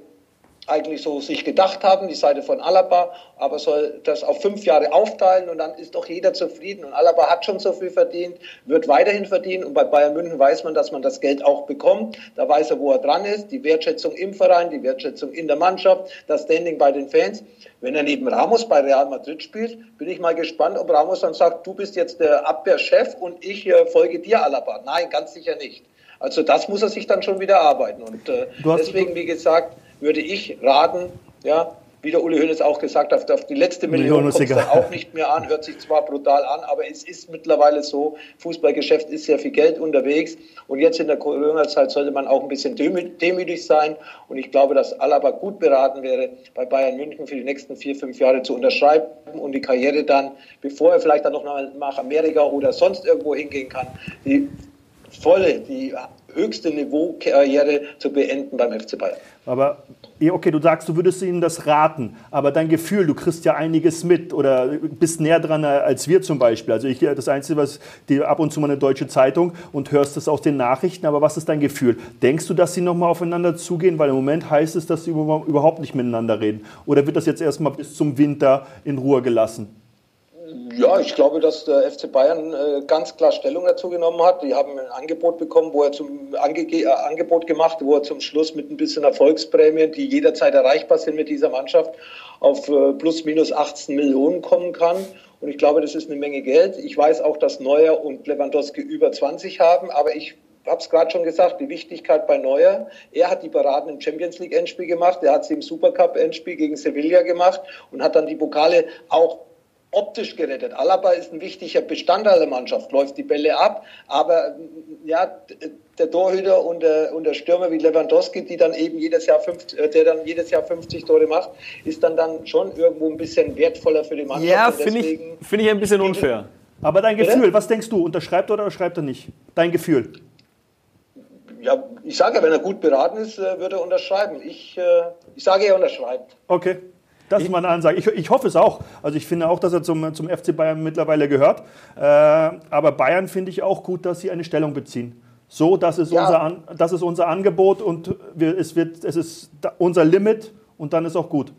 eigentlich so sich gedacht haben, die Seite von Alaba, aber soll das auf fünf Jahre aufteilen und dann ist doch jeder zufrieden. Und Alaba hat schon so viel verdient, wird weiterhin verdienen und bei Bayern München weiß man, dass man das Geld auch bekommt. Da weiß er, wo er dran ist, die Wertschätzung im Verein, die Wertschätzung in der Mannschaft, das Standing bei den Fans. Wenn er neben Ramos bei Real Madrid spielt, bin ich mal gespannt, ob Ramos dann sagt, du bist jetzt der Abwehrchef und ich äh, folge dir, Alaba. Nein, ganz sicher nicht. Also das muss er sich dann schon wieder arbeiten. Und äh, deswegen, wie gesagt, würde ich raten, ja, wie der Uli Hoeneß auch gesagt hat, auf die letzte Million, Million kommt es auch nicht mehr an, hört sich zwar brutal an, aber es ist mittlerweile so, Fußballgeschäft ist sehr viel Geld unterwegs und jetzt in der Corona-Zeit sollte man auch ein bisschen demütig sein und ich glaube, dass Alaba gut beraten wäre, bei Bayern München für die nächsten vier, fünf Jahre zu unterschreiben und die Karriere dann, bevor er vielleicht dann noch nach Amerika oder sonst irgendwo hingehen kann, die volle, die höchste Niveaukarriere zu beenden beim FC Bayern. Aber okay, du sagst, du würdest ihnen das raten, aber dein Gefühl, du kriegst ja einiges mit oder bist näher dran als wir zum Beispiel. Also ich das Einzige, was die ab und zu mal eine deutsche Zeitung und hörst es aus den Nachrichten, aber was ist dein Gefühl? Denkst du, dass sie nochmal aufeinander zugehen? Weil im Moment heißt es, dass sie überhaupt nicht miteinander reden. Oder wird das jetzt erstmal bis zum Winter in Ruhe gelassen? Ja, ich glaube, dass der FC Bayern äh, ganz klar Stellung dazu genommen hat. Die haben ein Angebot bekommen, wo er zum Ange äh, Angebot gemacht, wo er zum Schluss mit ein bisschen Erfolgsprämien, die jederzeit erreichbar sind mit dieser Mannschaft, auf äh, plus minus 18 Millionen kommen kann. Und ich glaube, das ist eine Menge Geld. Ich weiß auch, dass Neuer und Lewandowski über 20 haben, aber ich habe es gerade schon gesagt, die Wichtigkeit bei Neuer. Er hat die Paraden im Champions League Endspiel gemacht, er hat sie im Supercup Endspiel gegen Sevilla gemacht und hat dann die Pokale auch optisch gerettet. Alaba ist ein wichtiger Bestandteil der Mannschaft, läuft die Bälle ab, aber ja, der Torhüter und der, und der Stürmer wie Lewandowski, die dann eben jedes Jahr 50, äh, der dann jedes Jahr 50 Tore macht, ist dann dann schon irgendwo ein bisschen wertvoller für die Mannschaft. Ja, finde ich, find ich ein bisschen unfair. Aber dein Gefühl, Bitte? was denkst du, unterschreibt oder schreibt er nicht? Dein Gefühl. Ja, ich sage, wenn er gut beraten ist, äh, würde er unterschreiben. Ich, äh, ich sage, er unterschreibt. Okay. Das ist meine Ansage. Ich, ich, hoffe es auch. Also ich finde auch, dass er zum, zum FC Bayern mittlerweile gehört. Äh, aber Bayern finde ich auch gut, dass sie eine Stellung beziehen. So, das ist, ja. unser, das ist unser Angebot und wir, es, wird, es ist unser Limit und dann ist auch gut.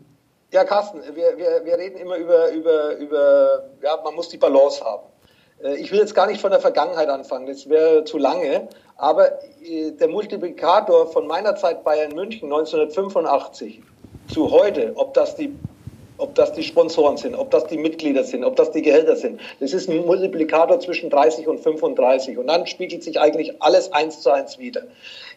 Ja, Carsten, wir, wir, wir reden immer über, über, über, ja, man muss die Balance haben. Äh, ich will jetzt gar nicht von der Vergangenheit anfangen, das wäre zu lange, aber äh, der Multiplikator von meiner Zeit Bayern München 1985 zu heute, ob das die ob das die Sponsoren sind, ob das die Mitglieder sind, ob das die Gehälter sind. Das ist ein Multiplikator zwischen 30 und 35 und dann spiegelt sich eigentlich alles eins zu eins wieder.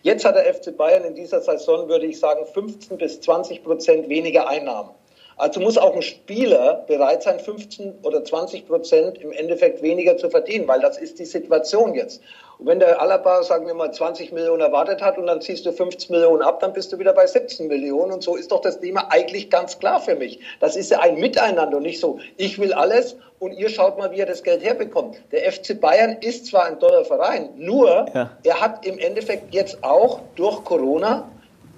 Jetzt hat der FC Bayern in dieser Saison, würde ich sagen, 15 bis 20 Prozent weniger Einnahmen. Also muss auch ein Spieler bereit sein, 15 oder 20 Prozent im Endeffekt weniger zu verdienen, weil das ist die Situation jetzt. Und wenn der Alaba, sagen wir mal, 20 Millionen erwartet hat und dann ziehst du 15 Millionen ab, dann bist du wieder bei 17 Millionen. Und so ist doch das Thema eigentlich ganz klar für mich. Das ist ja ein Miteinander und nicht so, ich will alles und ihr schaut mal, wie ihr das Geld herbekommt. Der FC Bayern ist zwar ein toller Verein, nur ja. er hat im Endeffekt jetzt auch durch Corona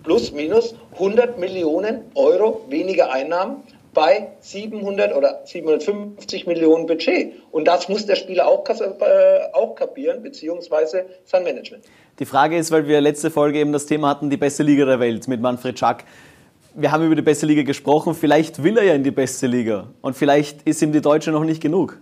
plus minus 100 Millionen Euro weniger Einnahmen bei 700 oder 750 Millionen Budget. Und das muss der Spieler auch, äh, auch kapieren, beziehungsweise sein Management. Die Frage ist, weil wir letzte Folge eben das Thema hatten, die beste Liga der Welt mit Manfred Schack. Wir haben über die beste Liga gesprochen, vielleicht will er ja in die beste Liga und vielleicht ist ihm die deutsche noch nicht genug.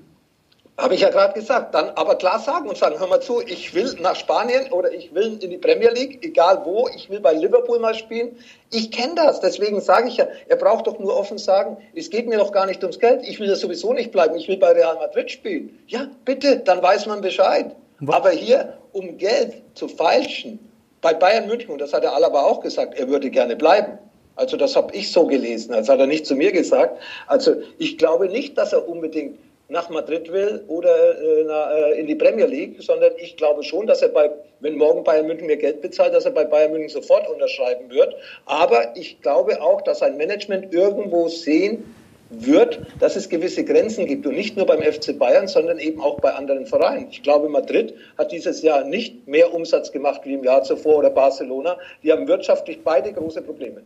Habe ich ja gerade gesagt. Dann aber klar sagen und sagen, hör mal zu, ich will nach Spanien oder ich will in die Premier League, egal wo, ich will bei Liverpool mal spielen. Ich kenne das, deswegen sage ich ja, er braucht doch nur offen sagen, es geht mir doch gar nicht ums Geld, ich will ja sowieso nicht bleiben, ich will bei Real Madrid spielen. Ja, bitte, dann weiß man Bescheid. Was? Aber hier, um Geld zu feilschen, bei Bayern München, und das hat der Alaba auch gesagt, er würde gerne bleiben. Also das habe ich so gelesen, das hat er nicht zu mir gesagt. Also ich glaube nicht, dass er unbedingt nach Madrid will oder äh, äh, in die Premier League, sondern ich glaube schon, dass er bei, wenn morgen Bayern München mehr Geld bezahlt, dass er bei Bayern München sofort unterschreiben wird. Aber ich glaube auch, dass sein Management irgendwo sehen wird, dass es gewisse Grenzen gibt und nicht nur beim FC Bayern, sondern eben auch bei anderen Vereinen. Ich glaube, Madrid hat dieses Jahr nicht mehr Umsatz gemacht wie im Jahr zuvor oder Barcelona. Die haben wirtschaftlich beide große Probleme.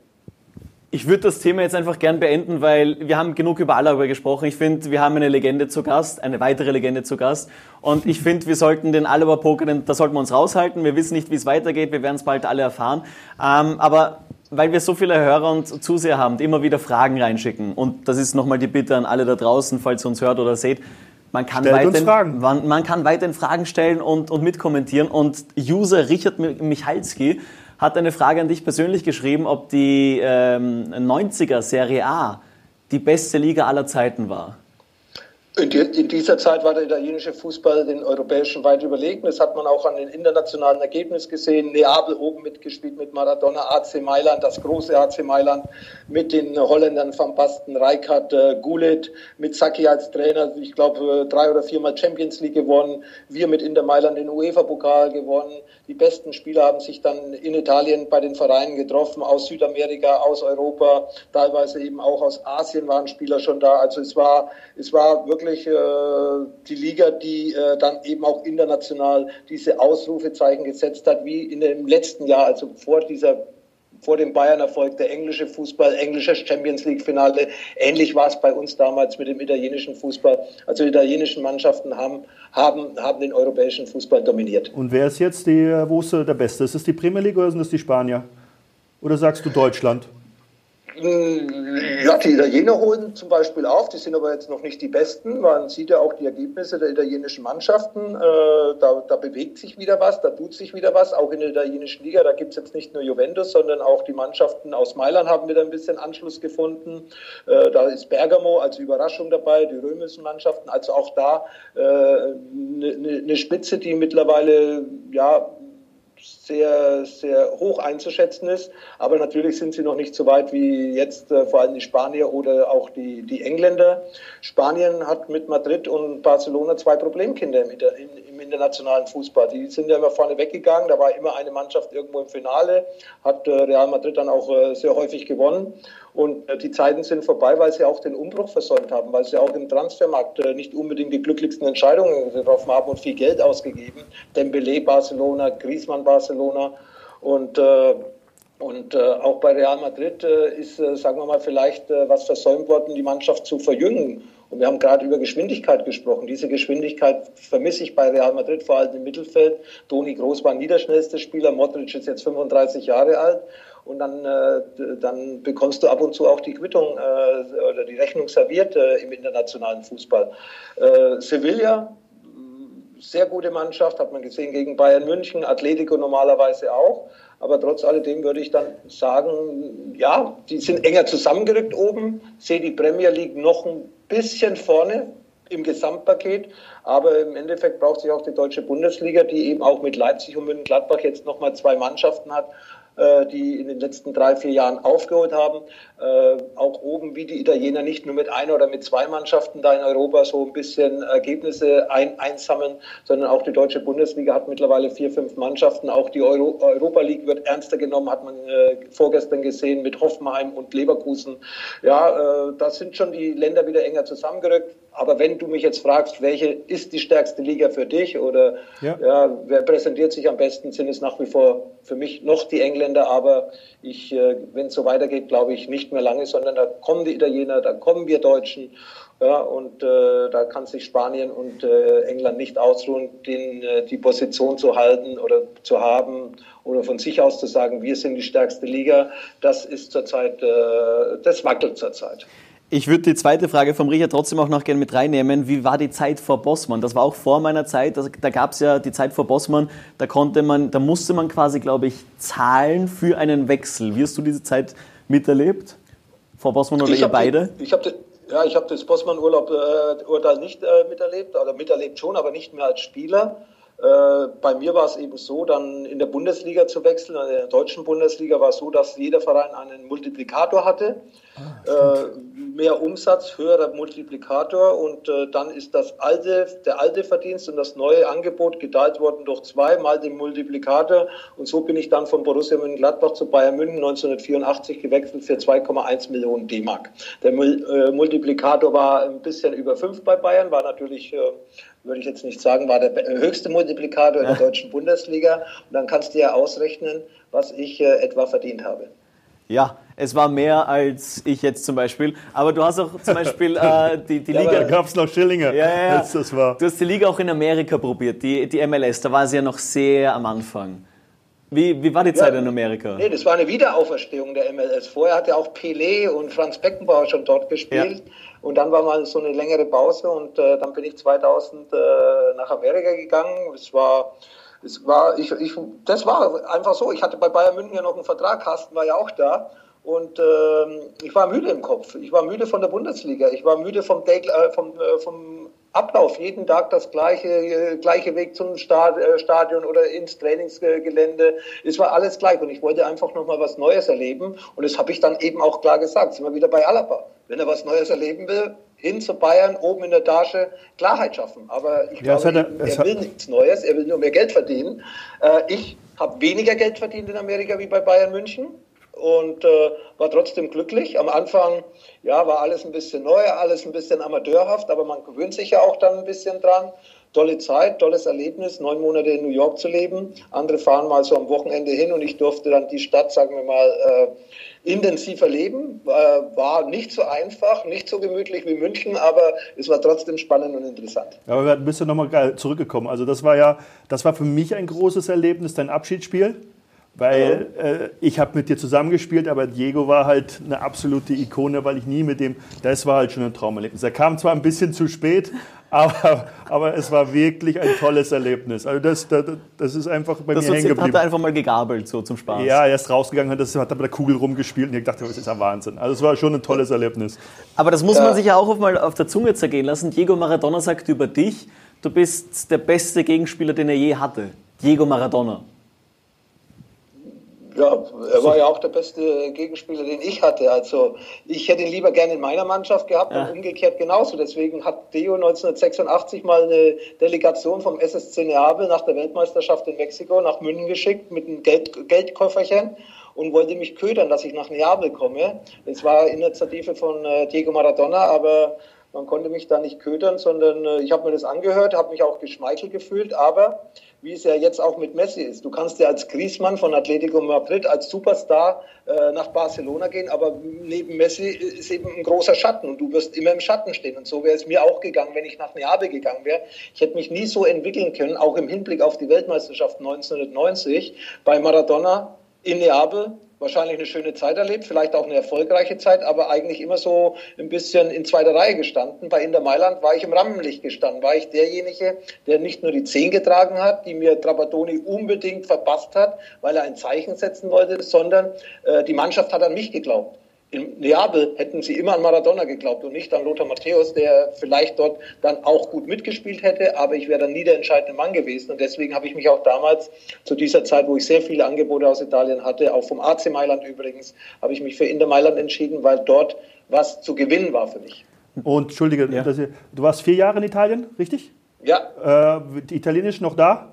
Ich würde das Thema jetzt einfach gern beenden, weil wir haben genug über Alaba gesprochen. Ich finde, wir haben eine Legende zu Gast, eine weitere Legende zu Gast. Und ich finde, wir sollten den Alaba-Poker, da sollten wir uns raushalten. Wir wissen nicht, wie es weitergeht. Wir werden es bald alle erfahren. Ähm, aber weil wir so viele Hörer und Zuseher haben, die immer wieder Fragen reinschicken. Und das ist nochmal die Bitte an alle da draußen, falls ihr uns hört oder seht. Man kann, weiterhin, man, man, kann weiterhin Fragen stellen und, und mitkommentieren. Und User Richard Michalski hat eine Frage an dich persönlich geschrieben, ob die ähm, 90er Serie A die beste Liga aller Zeiten war. In, die, in, dieser Zeit war der italienische Fußball den europäischen weit überlegen. Das hat man auch an den internationalen Ergebnissen gesehen. Neapel oben mitgespielt mit Maradona, AC Mailand, das große AC Mailand mit den Holländern Van Basten, Rijkaard, äh, Gullit, mit Sacchi als Trainer. Ich glaube, drei oder viermal Champions League gewonnen. Wir mit Inter Mailand den UEFA-Pokal gewonnen. Die besten Spieler haben sich dann in Italien bei den Vereinen getroffen, aus Südamerika, aus Europa, teilweise eben auch aus Asien waren Spieler schon da. Also es war, es war wirklich äh, die Liga, die äh, dann eben auch international diese Ausrufezeichen gesetzt hat, wie in dem letzten Jahr, also vor dieser vor dem Bayern-Erfolg, der englische Fußball, englisches Champions League-Finale. Ähnlich war es bei uns damals mit dem italienischen Fußball. Also die italienischen Mannschaften haben, haben, haben den europäischen Fußball dominiert. Und wer ist jetzt die, wo ist der Beste? Ist es die Premier League oder sind es die Spanier? Oder sagst du Deutschland? Ja, die Italiener holen zum Beispiel auf, die sind aber jetzt noch nicht die Besten. Man sieht ja auch die Ergebnisse der italienischen Mannschaften. Äh, da, da bewegt sich wieder was, da tut sich wieder was. Auch in der italienischen Liga, da gibt es jetzt nicht nur Juventus, sondern auch die Mannschaften aus Mailand haben wieder ein bisschen Anschluss gefunden. Äh, da ist Bergamo als Überraschung dabei, die römischen Mannschaften. Also auch da eine äh, ne, ne Spitze, die mittlerweile ja sehr, sehr hoch einzuschätzen ist. Aber natürlich sind sie noch nicht so weit wie jetzt äh, vor allem die Spanier oder auch die, die Engländer. Spanien hat mit Madrid und Barcelona zwei Problemkinder im, im, im internationalen Fußball. Die sind ja immer vorne weggegangen. Da war immer eine Mannschaft irgendwo im Finale, hat äh, Real Madrid dann auch äh, sehr häufig gewonnen. Und äh, die Zeiten sind vorbei, weil sie auch den Umbruch versäumt haben, weil sie auch im Transfermarkt äh, nicht unbedingt die glücklichsten Entscheidungen getroffen haben und viel Geld ausgegeben. Dembele Barcelona, Griezmann Barcelona und äh, und äh, auch bei Real Madrid äh, ist, äh, sagen wir mal, vielleicht äh, was versäumt worden, die Mannschaft zu verjüngen. Und wir haben gerade über Geschwindigkeit gesprochen. Diese Geschwindigkeit vermisse ich bei Real Madrid, vor allem im Mittelfeld. Toni Groß war niederschnellster Spieler, Modric ist jetzt 35 Jahre alt und dann, äh, dann bekommst du ab und zu auch die Quittung oder die Rechnung serviert im internationalen Fußball. Sevilla, sehr gute Mannschaft, hat man gesehen gegen Bayern München, Atletico normalerweise auch. Aber trotz alledem würde ich dann sagen, ja, die sind enger zusammengerückt oben, sehe die Premier League noch ein bisschen vorne im Gesamtpaket. Aber im Endeffekt braucht sich auch die deutsche Bundesliga, die eben auch mit Leipzig und München-Gladbach jetzt nochmal zwei Mannschaften hat, die in den letzten drei, vier Jahren aufgeholt haben. Äh, auch oben wie die Italiener nicht nur mit einer oder mit zwei Mannschaften da in Europa so ein bisschen Ergebnisse ein, einsammeln, sondern auch die deutsche Bundesliga hat mittlerweile vier, fünf Mannschaften. Auch die Euro, Europa League wird ernster genommen, hat man äh, vorgestern gesehen mit Hoffenheim und Leverkusen. Ja, äh, da sind schon die Länder wieder enger zusammengerückt. Aber wenn du mich jetzt fragst, welche ist die stärkste Liga für dich oder ja. ja wer präsentiert sich am besten, sind es nach wie vor für mich noch die Engländer. Aber ich, äh, wenn es so weitergeht, glaube ich nicht mehr lange, sondern da kommen die Italiener, da kommen wir Deutschen. Ja, und äh, da kann sich Spanien und äh, England nicht ausruhen, den, äh, die Position zu halten oder zu haben oder von sich aus zu sagen, wir sind die stärkste Liga. Das ist zurzeit, äh, das wackelt zurzeit. Ich würde die zweite Frage vom Richard trotzdem auch noch gerne mit reinnehmen. Wie war die Zeit vor Bossmann? Das war auch vor meiner Zeit. Da gab es ja die Zeit vor Bossmann. Da konnte man, da musste man quasi, glaube ich, zahlen für einen Wechsel. Wie hast du diese Zeit miterlebt? Vor Bossmann oder ich ihr beide? Die, ich habe ja, ich habe das Bossmann-Urteil äh, nicht äh, miterlebt, oder miterlebt schon, aber nicht mehr als Spieler. Äh, bei mir war es eben so, dann in der Bundesliga zu wechseln. In der deutschen Bundesliga war es so, dass jeder Verein einen Multiplikator hatte. Ah, äh, mehr Umsatz, höherer Multiplikator und äh, dann ist das alte, der alte Verdienst und das neue Angebot geteilt worden durch zwei mal den Multiplikator und so bin ich dann von Borussia Mönchengladbach zu Bayern München 1984 gewechselt für 2,1 Millionen D-Mark. Der Mul äh, Multiplikator war ein bisschen über fünf bei Bayern, war natürlich äh, würde ich jetzt nicht sagen, war der höchste Multiplikator in der deutschen Bundesliga. Und dann kannst du ja ausrechnen, was ich äh, etwa verdient habe. Ja, Es war mehr als ich jetzt zum Beispiel. Aber du hast auch zum Beispiel äh, die, die Liga. Da gab es noch Schillinge. Ja, ja, ja. Das war. Du hast die Liga auch in Amerika probiert, die, die MLS. Da war sie ja noch sehr am Anfang. Wie, wie war die Zeit in Amerika? Nee, das war eine Wiederauferstehung der MLS. Vorher hat ja auch Pelé und Franz Beckenbauer schon dort gespielt. Ja. Und dann war mal so eine längere Pause und äh, dann bin ich 2000 äh, nach Amerika gegangen. Es war, es war, ich, ich, das war einfach so. Ich hatte bei Bayern München ja noch einen Vertrag. Carsten war ja auch da. Und ähm, ich war müde im Kopf. Ich war müde von der Bundesliga. Ich war müde vom, Day, äh, vom, äh, vom Ablauf. Jeden Tag das gleiche, äh, gleiche Weg zum äh, Stadion oder ins Trainingsgelände. Es war alles gleich. Und ich wollte einfach nochmal was Neues erleben. Und das habe ich dann eben auch klar gesagt. Sind wir wieder bei Alaba. Wenn er was Neues erleben will, hin zu Bayern, oben in der Tasche, Klarheit schaffen. Aber ich ja, glaube, er, er will nichts Neues. Er will nur mehr Geld verdienen. Äh, ich habe weniger Geld verdient in Amerika wie bei Bayern München und äh, war trotzdem glücklich. Am Anfang ja, war alles ein bisschen neu, alles ein bisschen amateurhaft, aber man gewöhnt sich ja auch dann ein bisschen dran. Tolle Zeit, tolles Erlebnis, neun Monate in New York zu leben. Andere fahren mal so am Wochenende hin und ich durfte dann die Stadt, sagen wir mal, äh, intensiv erleben. Äh, war nicht so einfach, nicht so gemütlich wie München, aber es war trotzdem spannend und interessant. Aber wir bist du nochmal zurückgekommen. Also das war ja, das war für mich ein großes Erlebnis, dein Abschiedsspiel. Weil äh, ich habe mit dir zusammengespielt, aber Diego war halt eine absolute Ikone, weil ich nie mit dem, das war halt schon ein Traumerlebnis. Er kam zwar ein bisschen zu spät, aber, aber es war wirklich ein tolles Erlebnis. Also das, das, das ist einfach bei das mir hängen geblieben. Hat er einfach mal gegabelt, so zum Spaß. Ja, er ist rausgegangen, hat, das, hat er mit der Kugel rumgespielt und ich dachte, das ist ein Wahnsinn. Also es war schon ein tolles Erlebnis. Aber das muss man sich ja auch mal auf der Zunge zergehen lassen. Diego Maradona sagt über dich, du bist der beste Gegenspieler, den er je hatte. Diego Maradona. Ja, er war ja auch der beste Gegenspieler, den ich hatte. Also ich hätte ihn lieber gerne in meiner Mannschaft gehabt ja. und umgekehrt genauso. Deswegen hat Deo 1986 mal eine Delegation vom SSC Neapel nach der Weltmeisterschaft in Mexiko nach München geschickt mit einem Geld, Geldkofferchen und wollte mich ködern, dass ich nach Neapel komme. Das war Initiative von äh, Diego Maradona, aber man konnte mich da nicht ködern, sondern äh, ich habe mir das angehört, habe mich auch geschmeichelt gefühlt, aber wie es ja jetzt auch mit Messi ist. Du kannst ja als Griezmann von Atletico Madrid als Superstar äh, nach Barcelona gehen, aber neben Messi ist eben ein großer Schatten und du wirst immer im Schatten stehen. Und so wäre es mir auch gegangen, wenn ich nach Neapel gegangen wäre. Ich hätte mich nie so entwickeln können, auch im Hinblick auf die Weltmeisterschaft 1990 bei Maradona in Neapel wahrscheinlich eine schöne Zeit erlebt, vielleicht auch eine erfolgreiche Zeit, aber eigentlich immer so ein bisschen in zweiter Reihe gestanden. Bei Inter Mailand war ich im Rampenlicht gestanden, war ich derjenige, der nicht nur die Zehn getragen hat, die mir Trapattoni unbedingt verpasst hat, weil er ein Zeichen setzen wollte, sondern äh, die Mannschaft hat an mich geglaubt in Neapel hätten sie immer an Maradona geglaubt und nicht an Lothar Matthäus, der vielleicht dort dann auch gut mitgespielt hätte, aber ich wäre dann nie der entscheidende Mann gewesen. Und deswegen habe ich mich auch damals zu dieser Zeit, wo ich sehr viele Angebote aus Italien hatte, auch vom AC Mailand übrigens, habe ich mich für Inter Mailand entschieden, weil dort was zu gewinnen war für mich. Und Entschuldige, ja. du warst vier Jahre in Italien, richtig? Ja. Äh, Italienisch noch da?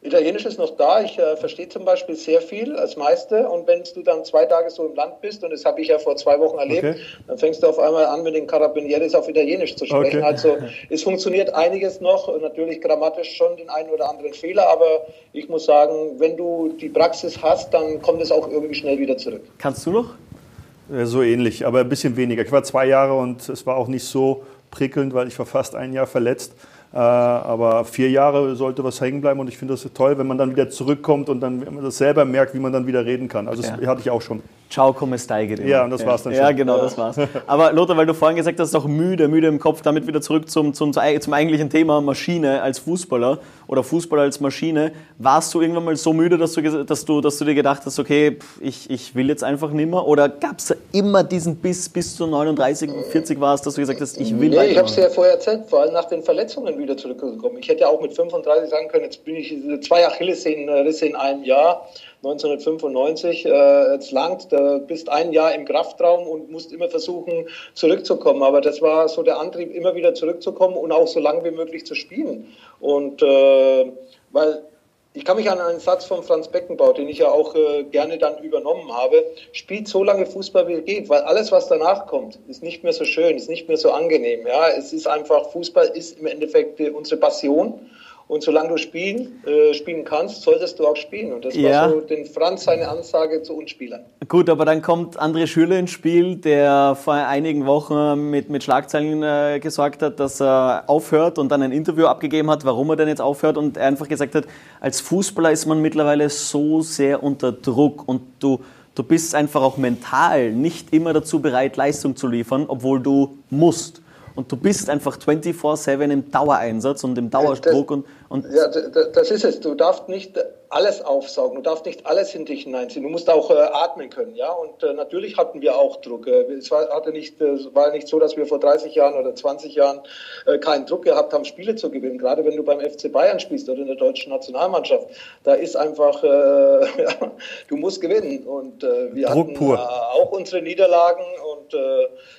Italienisch ist noch da. Ich äh, verstehe zum Beispiel sehr viel als Meister. Und wenn du dann zwei Tage so im Land bist, und das habe ich ja vor zwei Wochen erlebt, okay. dann fängst du auf einmal an, mit den Carabinieres auf Italienisch zu sprechen. Okay. Also es funktioniert einiges noch. Natürlich grammatisch schon den einen oder anderen Fehler, aber ich muss sagen, wenn du die Praxis hast, dann kommt es auch irgendwie schnell wieder zurück. Kannst du noch? So ähnlich, aber ein bisschen weniger. Ich war zwei Jahre und es war auch nicht so prickelnd, weil ich war fast ein Jahr verletzt. Äh, aber vier Jahre sollte was hängen bleiben und ich finde das toll, wenn man dann wieder zurückkommt und dann das selber merkt, wie man dann wieder reden kann. Also das ja. hatte ich auch schon. Ciao, come stai, geht Ja, und das ja. war's dann schon. Ja, genau, das war's. Aber Lothar, weil du vorhin gesagt hast, auch müde, müde im Kopf, damit wieder zurück zum, zum, zum eigentlichen Thema Maschine als Fußballer oder Fußballer als Maschine. Warst du irgendwann mal so müde, dass du, dass du, dass du dir gedacht hast, okay, ich, ich will jetzt einfach nimmer? Oder gab es da immer diesen Biss, bis du 39, 40 warst, dass du gesagt hast, ich will nee, ich habe es ja vorher erzählt, vor allem nach den Verletzungen wieder zurückgekommen. Ich hätte ja auch mit 35 sagen können, jetzt bin ich zwei Achillessehnenrisse in einem Jahr 1995. Äh, jetzt langt, du bist ein Jahr im Kraftraum und musst immer versuchen, zurückzukommen. Aber das war so der Antrieb, immer wieder zurückzukommen und auch so lange wie möglich zu spielen. Und äh, weil ich kann mich an einen Satz von Franz Beckenbauer, den ich ja auch äh, gerne dann übernommen habe, spielt so lange Fußball, wie es geht, weil alles, was danach kommt, ist nicht mehr so schön, ist nicht mehr so angenehm. Ja, es ist einfach, Fußball ist im Endeffekt unsere Passion Und solange du spielen, äh, spielen kannst, solltest du auch spielen. Und das ja. war so den Franz seine Ansage zu uns Spielern. Gut, aber dann kommt André Schüler ins Spiel, der vor einigen Wochen mit, mit Schlagzeilen äh, gesorgt hat, dass er aufhört und dann ein Interview abgegeben hat, warum er denn jetzt aufhört und er einfach gesagt hat, als Fußballer ist man mittlerweile so sehr unter Druck und du, du bist einfach auch mental nicht immer dazu bereit, Leistung zu liefern, obwohl du musst und du bist einfach 24-7 im Dauereinsatz und im Dauerdruck. Und, und ja, das ist es. Du darfst nicht alles aufsaugen, du darfst nicht alles in dich hineinziehen. Du musst auch äh, atmen können, ja. Und äh, natürlich hatten wir auch Druck. Äh, es war, hatte nicht, äh, war nicht so, dass wir vor 30 Jahren oder 20 Jahren äh, keinen Druck gehabt haben, Spiele zu gewinnen. Gerade wenn du beim FC Bayern spielst oder in der deutschen Nationalmannschaft, da ist einfach, äh, ja, du musst gewinnen. Und wir Druck hatten pur. auch unsere Niederlagen und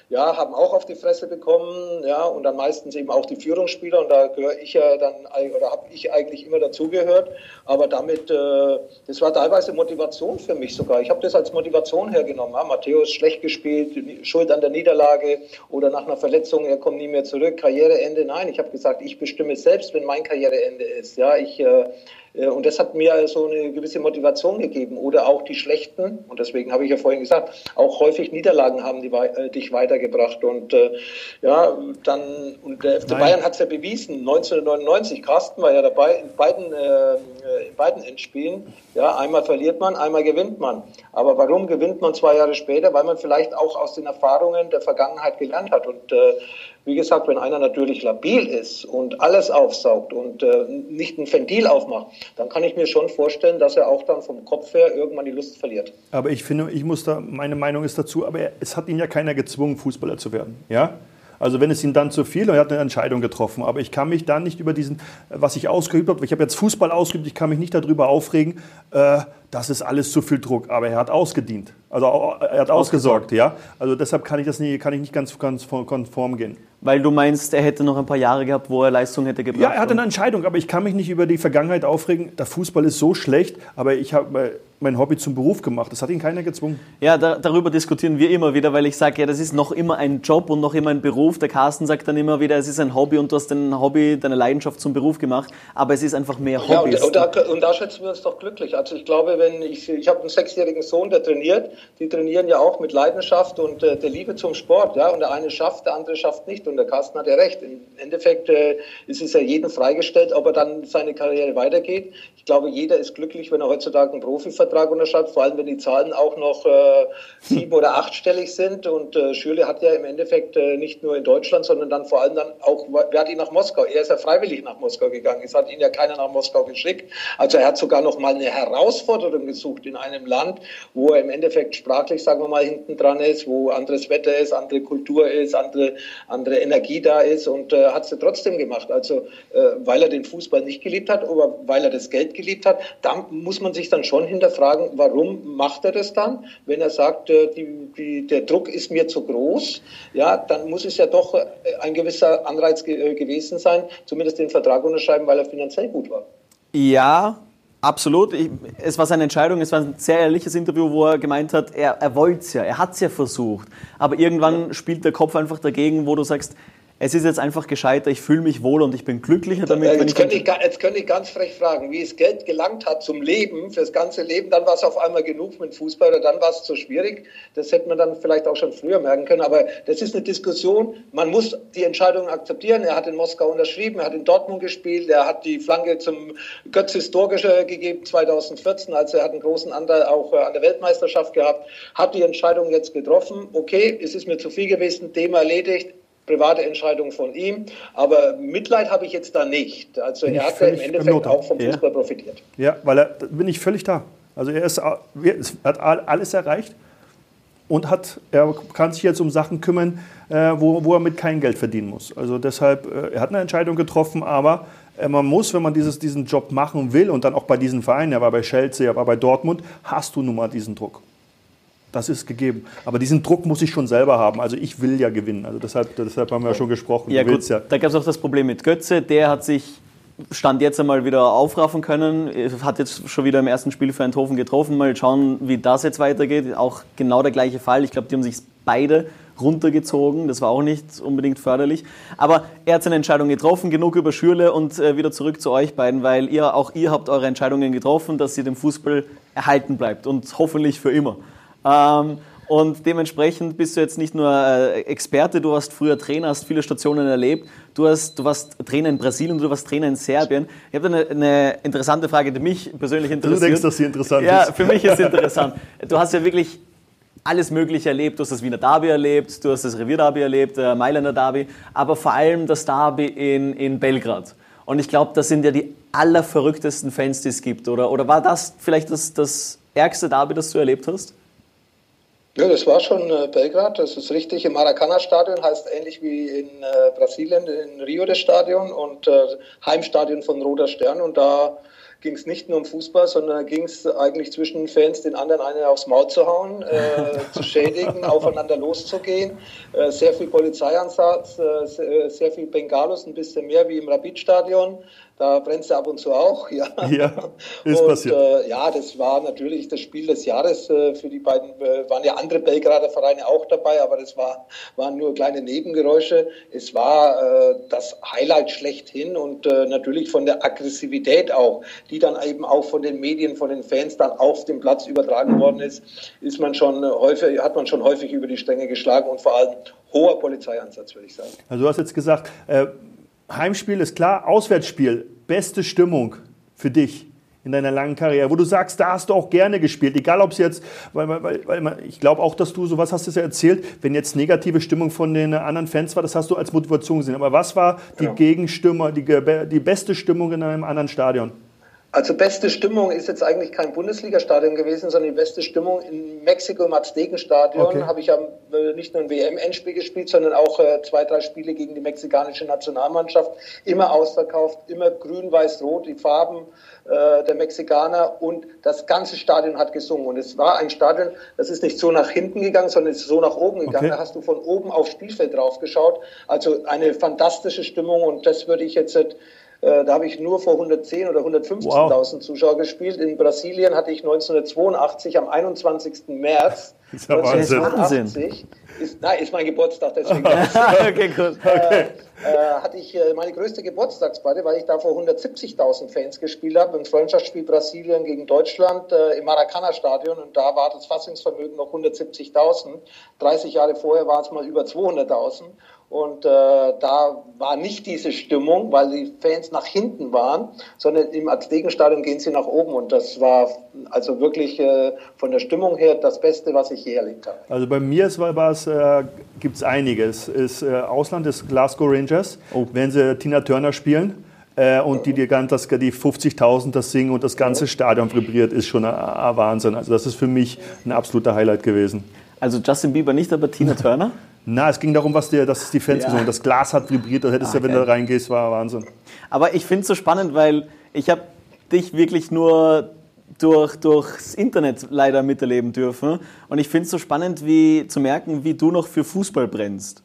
ja, haben auch auf die Fresse bekommen, ja, und dann meistens eben auch die Führungsspieler und da gehöre ich ja dann, oder habe ich eigentlich immer dazugehört, aber damit, äh, das war teilweise Motivation für mich sogar. Ich habe das als Motivation hergenommen. Ja, Matthäus schlecht gespielt, Schuld an der Niederlage oder nach einer Verletzung, er kommt nie mehr zurück, Karriereende. Nein, ich habe gesagt, ich bestimme selbst, wenn mein Karriereende ist. Ja, ich äh, und das hat mir so eine gewisse Motivation gegeben. Oder auch die schlechten, und deswegen habe ich ja vorhin gesagt, auch häufig Niederlagen haben die, äh, dich weitergebracht. Und äh, ja, dann, und der FC Bayern hat es ja bewiesen, 1999, Carsten war ja dabei in beiden, äh, in beiden Endspielen. Ja, einmal verliert man, einmal gewinnt man. Aber warum gewinnt man zwei Jahre später? Weil man vielleicht auch aus den Erfahrungen der Vergangenheit gelernt hat. Und äh, wie gesagt, wenn einer natürlich labil ist und alles aufsaugt und äh, nicht ein Ventil aufmacht, dann kann ich mir schon vorstellen, dass er auch dann vom Kopf her irgendwann die Lust verliert. Aber ich finde, ich muss da, meine Meinung ist dazu, aber es hat ihn ja keiner gezwungen, Fußballer zu werden. Ja? Also wenn es ihm dann zu viel, er hat eine Entscheidung getroffen. Aber ich kann mich dann nicht über diesen, was ich ausgeübt habe, ich habe jetzt Fußball ausgeübt, ich kann mich nicht darüber aufregen, äh, das ist alles zu viel Druck. Aber er hat ausgedient. Also er hat ausgesorgt, ja. Also deshalb kann ich das nie, kann ich nicht ganz, ganz konform gehen. Weil du meinst, er hätte noch ein paar Jahre gehabt, wo er Leistung hätte gebracht. Ja, er hatte eine Entscheidung, aber ich kann mich nicht über die Vergangenheit aufregen. Der Fußball ist so schlecht, aber ich habe mein Hobby zum Beruf gemacht. Das hat ihn keiner gezwungen. Ja, da, darüber diskutieren wir immer wieder, weil ich sage, ja, das ist noch immer ein Job und noch immer ein Beruf. Der Carsten sagt dann immer wieder, es ist ein Hobby und du hast dein Hobby, deine Leidenschaft zum Beruf gemacht, aber es ist einfach mehr Hobby. Ja, und, und, da, und da schätzen wir uns doch glücklich. Also ich glaube, wenn ich, ich habe einen sechsjährigen Sohn, der trainiert, die trainieren ja auch mit Leidenschaft und äh, der Liebe zum Sport, ja, und der eine schafft, der andere schafft nicht und der Carsten hat ja recht. Im Endeffekt äh, ist es ja jedem freigestellt, ob er dann seine Karriere weitergeht. Ich glaube, jeder ist glücklich, wenn er heutzutage einen Profivertrag unterschreibt, vor allem wenn die Zahlen auch noch äh, sieben- oder achtstellig sind. Und äh, Schürle hat ja im Endeffekt äh, nicht nur in Deutschland, sondern dann vor allem dann auch, wer hat ihn nach Moskau? Er ist ja freiwillig nach Moskau gegangen. Es hat ihn ja keiner nach Moskau geschickt. Also er hat sogar noch mal eine Herausforderung gesucht in einem Land, wo er im Endeffekt sprachlich, sagen wir mal, hinten dran ist, wo anderes Wetter ist, andere Kultur ist, andere, andere Energie da ist und äh, hat es trotzdem gemacht. Also äh, weil er den Fußball nicht geliebt hat, aber weil er das Geld geliebt hat, da muss man sich dann schon hinterfragen, warum macht er das dann? Wenn er sagt, äh, die, die, der Druck ist mir zu groß, ja, dann muss es ja doch äh, ein gewisser Anreiz ge äh, gewesen sein, zumindest den Vertrag unterschreiben, weil er finanziell gut war. Ja, Absolut. Ich, es war seine Entscheidung. Es war ein sehr ehrliches Interview, wo er gemeint hat, er, er wollte es ja, er hat es ja versucht. Aber irgendwann spielt der Kopf einfach dagegen, wo du sagst, es ist jetzt einfach gescheiter, ich fühle mich wohl und ich bin glücklicher damit. Jetzt, könnte ich, jetzt könnte ich ganz frech fragen, wie es Geld gelangt hat zum Leben, fürs ganze Leben, dann war es auf einmal genug mit Fußball oder dann war es zu schwierig. Das hätte man dann vielleicht auch schon früher merken können, aber das ist eine Diskussion. Man muss die Entscheidung akzeptieren. Er hat in Moskau unterschrieben, er hat in Dortmund gespielt, er hat die Flanke zum Götzes Tor gegeben 2014, also er hat einen großen Anteil auch äh, an der Weltmeisterschaft gehabt, hat die Entscheidung jetzt getroffen. Okay, es ist mir zu viel gewesen, Thema erledigt private Entscheidung von ihm. Aber Mitleid habe ich jetzt da nicht. Also bin er hat ja im Endeffekt auch vom Fußball ja. profitiert. Ja, weil er, da bin ich völlig da. Also er, ist, er hat alles erreicht und hat, er kann sich jetzt um Sachen kümmern, äh, wo, wo er mit kein Geld verdienen muss. Also deshalb, äh, er hat eine Entscheidung getroffen, aber äh, man muss, wenn man dieses, diesen Job machen will und dann auch bei diesen Vereinen, er war bei Chelsea, er war bei Dortmund, hast du nun mal diesen Druck. Das ist gegeben. Aber diesen Druck muss ich schon selber haben. Also ich will ja gewinnen. Also deshalb, deshalb haben wir ja schon gesprochen. Ja, gut, ja. Da gab es auch das Problem mit Götze. Der hat sich Stand jetzt einmal wieder aufraffen können. Hat jetzt schon wieder im ersten Spiel für Eindhoven getroffen. Mal schauen, wie das jetzt weitergeht. Auch genau der gleiche Fall. Ich glaube, die haben sich beide runtergezogen. Das war auch nicht unbedingt förderlich. Aber er hat seine Entscheidung getroffen. Genug über Schürle und äh, wieder zurück zu euch beiden, weil ihr auch ihr habt eure Entscheidungen getroffen, dass ihr dem Fußball erhalten bleibt und hoffentlich für immer. Ähm, und dementsprechend bist du jetzt nicht nur äh, Experte, du warst früher Trainer, hast viele Stationen erlebt. Du, hast, du warst Trainer in Brasilien, du warst Trainer in Serbien. Ich habe eine, eine interessante Frage, die mich persönlich interessiert. Du denkst, dass sie interessant ja, ist. Ja, für mich ist sie interessant. Du hast ja wirklich alles Mögliche erlebt. Du hast das Wiener Derby erlebt, du hast das Revierderby erlebt, der Mailänder Derby, aber vor allem das Derby in, in Belgrad. Und ich glaube, das sind ja die allerverrücktesten Fans, die es gibt. Oder, oder war das vielleicht das, das ärgste Derby, das du erlebt hast? Ja, das war schon äh, Belgrad, das ist richtig. Im Maracana-Stadion heißt ähnlich wie in äh, Brasilien, in Rio das Stadion und äh, Heimstadion von Roter Stern. Und da ging es nicht nur um Fußball, sondern ging es eigentlich zwischen Fans den anderen einen aufs Maul zu hauen, äh, zu schädigen, aufeinander loszugehen. Äh, sehr viel Polizeieinsatz, äh, sehr viel Bengalos, ein bisschen mehr wie im Rapid-Stadion. Da brennt es ab und zu auch. Ja, ja ist und, passiert. Äh, ja, das war natürlich das Spiel des Jahres äh, für die beiden. Äh, waren ja andere Belgrader Vereine auch dabei, aber das war, waren nur kleine Nebengeräusche. Es war äh, das Highlight schlechthin und äh, natürlich von der Aggressivität auch, die dann eben auch von den Medien, von den Fans dann auf dem Platz übertragen worden ist, ist man schon häufig, hat man schon häufig über die Stränge geschlagen und vor allem hoher Polizeieinsatz, würde ich sagen. Also du hast jetzt gesagt, äh, Heimspiel ist klar, Auswärtsspiel, beste Stimmung für dich in deiner langen Karriere, wo du sagst, da hast du auch gerne gespielt, egal ob es jetzt, weil, weil, weil ich glaube auch, dass du sowas hast du ja erzählt, wenn jetzt negative Stimmung von den anderen Fans war, das hast du als Motivation gesehen. Aber was war die genau. Gegenstimme, die, die beste Stimmung in einem anderen Stadion? Also beste Stimmung ist jetzt eigentlich kein Bundesliga-Stadion gewesen, sondern die beste Stimmung in Mexiko im Aztekenstadion okay. habe ich ja äh, nicht nur ein WM-Endspiel gespielt, sondern auch äh, zwei, drei Spiele gegen die mexikanische Nationalmannschaft. Immer ausverkauft, immer grün, weiß, rot, die Farben äh, der Mexikaner und das ganze Stadion hat gesungen. Und es war ein Stadion, das ist nicht so nach hinten gegangen, sondern ist so nach oben gegangen. Okay. Da hast du von oben aufs Spielfeld drauf geschaut. Also eine fantastische Stimmung und das würde ich jetzt äh, da habe ich nur vor 110 oder 115.000 wow. Zuschauer gespielt. In Brasilien hatte ich 1982 am 21. März das ist ja Wahnsinn. 1980, ist, nein, ist mein Geburtstag, deswegen. okay, gut. Okay. Äh, äh, hatte ich äh, meine größte Geburtstagsparty, weil ich da vor 170.000 Fans gespielt habe, im Freundschaftsspiel Brasilien gegen Deutschland äh, im Maracana-Stadion und da war das Fassungsvermögen noch 170.000. 30 Jahre vorher waren es mal über 200.000 und äh, da war nicht diese Stimmung, weil die Fans nach hinten waren, sondern im Aztekenstadion gehen sie nach oben. Und das war also wirklich äh, von der Stimmung her das Beste, was ich je erlebt habe. Also bei mir äh, gibt es einiges. Ist, äh, Ausland ist Glasgow Rangers, oh. wenn sie Tina Turner spielen. Äh, und die, die, die 50.000 das singen und das ganze Stadion vibriert, ist schon ein, ein Wahnsinn. Also das ist für mich ein absoluter Highlight gewesen. Also Justin Bieber nicht, aber Tina Turner? Na, es ging darum, was der, dass die Fans ja. gesungen Das Glas hat vibriert, da hättest du, ah, wenn du da reingehst, war Wahnsinn. Aber ich finde es so spannend, weil ich habe dich wirklich nur durch, durchs Internet leider miterleben dürfen. Und ich finde es so spannend, wie, zu merken, wie du noch für Fußball brennst.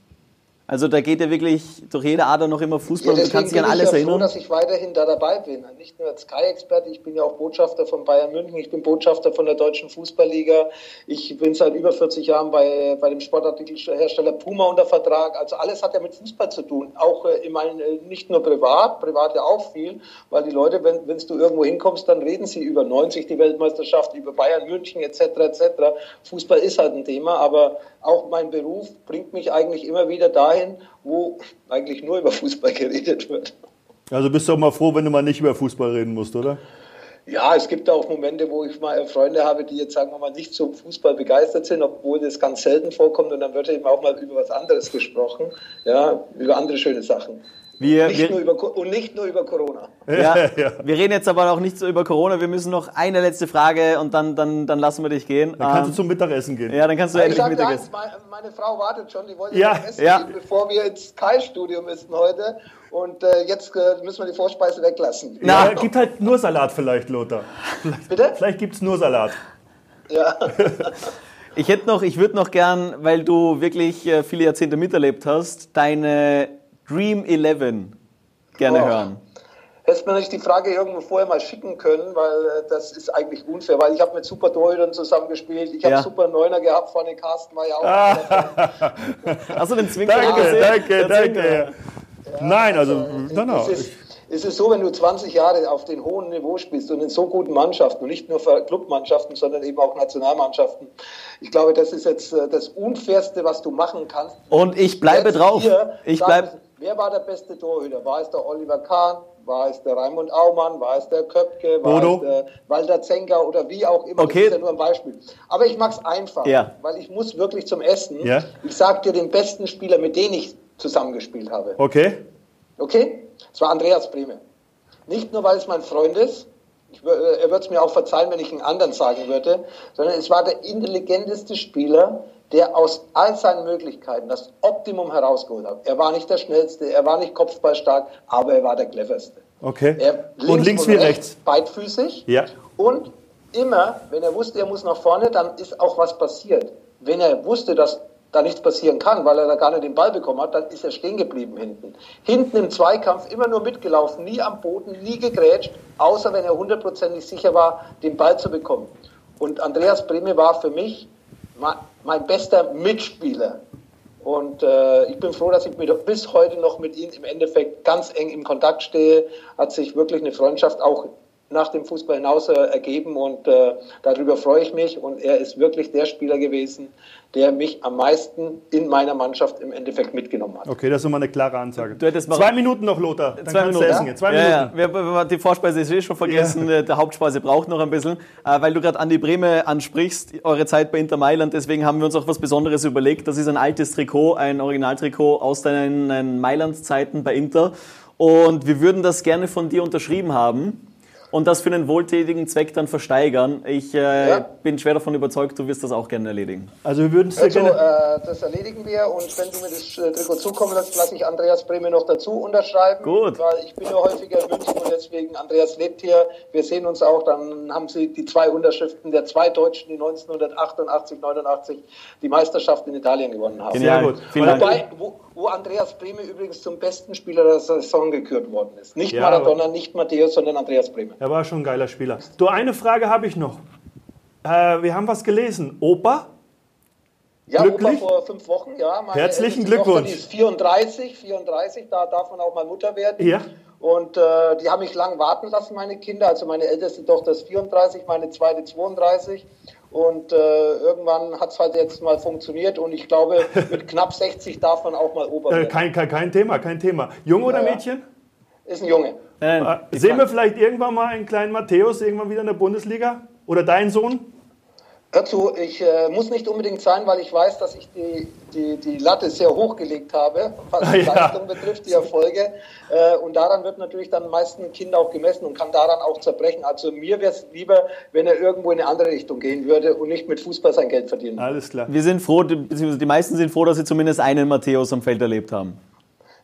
Also da geht ja wirklich durch jede Ader noch immer Fußball ja, und du kannst dich an alles ich ja erinnern. Froh, dass ich weiterhin da dabei bin. Nicht nur als Sky-Experte, ich bin ja auch Botschafter von Bayern München, ich bin Botschafter von der Deutschen Fußballliga. Ich bin seit über 40 Jahren bei, bei dem Sportartikelhersteller Puma unter Vertrag. Also alles hat ja mit Fußball zu tun. Auch äh, ich meine, äh, nicht nur privat, privat ja auch viel, weil die Leute, wenn, wenn du irgendwo hinkommst, dann reden sie über 90 die Weltmeisterschaft, über Bayern München etc. etc. Fußball ist halt ein Thema, aber auch mein Beruf bringt mich eigentlich immer wieder dahin, wo eigentlich nur über Fußball geredet wird. Also bist du auch mal froh, wenn du mal nicht über Fußball reden musst, oder? Ja, es gibt auch Momente, wo ich mal Freunde habe, die jetzt sagen wir mal nicht zum Fußball begeistert sind, obwohl das ganz selten vorkommt und dann wird eben auch mal über was anderes gesprochen, ja, über andere schöne Sachen. Wir, nicht wir, nur über, und nicht nur über Corona. Ja, ja, Wir reden jetzt aber auch nicht so über Corona. Wir müssen noch eine letzte Frage und dann, dann, dann lassen wir dich gehen. Dann kannst ähm, du zum Mittagessen gehen. Ja, dann kannst du endlich sag, Mittagessen. Nein, meine Frau wartet schon. Die wollte ja, essen ja. gehen, bevor wir ins Kai-Studio müssen heute. Und äh, jetzt äh, müssen wir die Vorspeise weglassen. Na, ja, gibt halt nur Salat vielleicht, Lothar. Bitte? Vielleicht gibt es nur Salat. Ja. ich hätte noch, ich würde noch gern, weil du wirklich äh, viele Jahrzehnte miterlebt hast, deine Dream 11 gerne oh. hören. Hättest mir nicht die Frage irgendwo vorher mal schicken können, weil äh, das ist eigentlich unfair, weil ich habe mit super Torhütern zusammengespielt, ich habe Ja. super Neuner gehabt, vorne Carsten war ja auch. Ah. Hast du den Zwinker Danke, gesehen? danke, Der danke. Zwinker. Nein, also, Äh, no, no. Es, ist, es ist so, wenn du 20 Jahre auf dem hohen Niveau spielst und in so guten Mannschaften und nicht nur für Clubmannschaften, sondern eben auch Nationalmannschaften. Ich glaube, das ist jetzt äh, das Unfairste, was du machen kannst. Und ich bleibe Jetzt drauf. Ich sagen bleib, müssen, Wer war der beste Torhüter? War es der Oliver Kahn? War es der Raimund Aumann? War es der Köpke? War Bodo? es der Walter Zenker oder wie auch immer? Okay. Das ist ja nur ein Beispiel. Aber ich mache es einfach, Ja. weil ich muss wirklich zum Essen. Ja. Ich sage dir den besten Spieler, mit dem ich zusammengespielt habe. Okay. Okay? Es war Andreas Brehme. Nicht nur, weil es mein Freund ist, ich, äh, er wird es mir auch verzeihen, wenn ich einen anderen sagen würde, sondern es war der intelligenteste Spieler, der aus all seinen Möglichkeiten das Optimum herausgeholt hat. Er war nicht der schnellste, er war nicht kopfballstark, aber er war der cleverste. Okay. Er und links wie rechts. beidfüßig. Ja. Und immer, wenn er wusste, er muss nach vorne, dann ist auch was passiert. Wenn er wusste, dass da nichts passieren kann, weil er da gar nicht den Ball bekommen hat, dann ist er stehen geblieben hinten. Hinten im Zweikampf immer nur mitgelaufen, nie am Boden, nie gegrätscht, außer wenn er hundertprozentig sicher war, den Ball zu bekommen. Und Andreas Brehme war für mich ma- mein bester Mitspieler. Und äh, ich bin froh, dass ich mit, bis heute noch mit ihm im Endeffekt ganz eng im Kontakt stehe. Hat sich wirklich eine Freundschaft auch nach dem Fußball hinaus äh, ergeben und äh, darüber freue ich mich. Und er ist wirklich der Spieler gewesen, der mich am meisten in meiner Mannschaft im Endeffekt mitgenommen hat. Okay, das ist nochmal eine klare Ansage. Du hättest mal- Zwei Minuten noch, Lothar. Dann Zwei kannst du Minuten. essen gehen. Zwei ja, Minuten. Ja. Wir, wir, wir, die Vorspeise ist eh schon vergessen, Ja. der Hauptspeise braucht noch ein bisschen. Äh, weil du gerade Andi Breme ansprichst, eure Zeit bei Inter Mailand, deswegen haben wir uns auch was Besonderes überlegt. Das ist ein altes Trikot, ein Originaltrikot aus deinen, deinen Mailand-Zeiten bei Inter. Und wir würden das gerne von dir unterschrieben haben und das für einen wohltätigen Zweck dann versteigern. Ich äh, Ja. bin schwer davon überzeugt, du wirst das auch gerne erledigen. Also wir würden es sehr Also, gerne... äh, das erledigen wir und wenn du mir das äh, Trikot zukommen lässt, lasse ich Andreas Brehme noch dazu unterschreiben. Gut. Weil ich bin ja häufiger in München und deswegen, Andreas lebt hier, wir sehen uns auch, dann haben sie die zwei Unterschriften der zwei Deutschen, die 1988, 89 die Meisterschaft in Italien gewonnen haben. Genial. gut. Vielen Dank. Wobei, wo, wo Andreas Brehme übrigens zum besten Spieler der Saison gekürt worden ist. Nicht Ja, Maradona, nicht Matthäus, sondern Andreas Brehme. Er war schon ein geiler Spieler. Du, eine Frage habe ich noch. Äh, wir haben was gelesen. Opa? Ja, Glücklich? Opa vor fünf Wochen, ja. Meine Herzlichen Tochter, Glückwunsch. Die ist 34, 34, da darf man auch mal Mutter werden. Ja. Und äh, die haben mich lang warten lassen, meine Kinder. Also meine älteste Tochter ist 34, meine zweite 32. Und äh, irgendwann hat es halt jetzt mal funktioniert. Und ich glaube, mit knapp 60 darf man auch mal Opa Äh, werden. kein, kein, kein Thema, kein Thema. Junge oder Ja, ja. Mädchen? Ist ein Junge. Nein, Äh, sehen wir vielleicht irgendwann mal einen kleinen Matthäus irgendwann wieder in der Bundesliga? Oder dein Sohn? Hör zu, ich äh, muss nicht unbedingt sein, weil ich weiß, dass ich die, die, die Latte sehr hoch gelegt habe, was die Ja. Leistung betrifft, die Erfolge. Äh, und daran wird natürlich dann meistens ein Kind auch gemessen und kann daran auch zerbrechen. Also mir wäre es lieber, wenn er irgendwo in eine andere Richtung gehen würde und nicht mit Fußball sein Geld verdienen. Alles klar. Wir sind froh, die- beziehungsweise die meisten sind froh, dass sie zumindest einen Matthäus am Feld erlebt haben.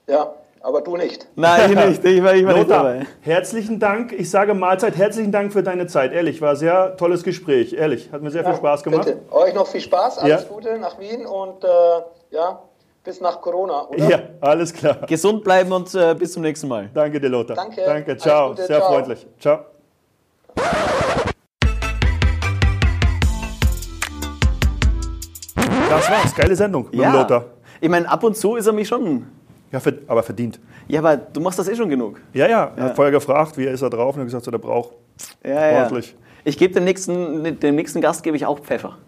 Ja, aber du nicht. Nein, ich nicht. Ich war, ich war nicht dabei. herzlichen Dank. Ich sage Mahlzeit. Herzlichen Dank für deine Zeit. Ehrlich, war ein sehr tolles Gespräch. Ehrlich, hat mir sehr viel Spaß gemacht. Bitte. Euch noch viel Spaß, alles Ja. Gute nach Wien und äh, ja, bis nach Corona, oder? Ja, alles klar. Gesund bleiben und äh, bis zum nächsten Mal. Danke dir, Lothar. Danke. Danke, ciao. Gute, sehr ciao. freundlich. Ciao. Das war's. Geile Sendung mit dem Lothar. Ich meine, ab und zu ist er mich schon. Ja, aber verdient. Ja, aber du machst das eh schon genug. Ja, ja. Er hat vorher gefragt, wie ist er drauf und er hat gesagt, so, der braucht. Ja, ja. Ordentlich. Ich gebe dem nächsten, dem nächsten Gast gebe ich auch Pfeffer.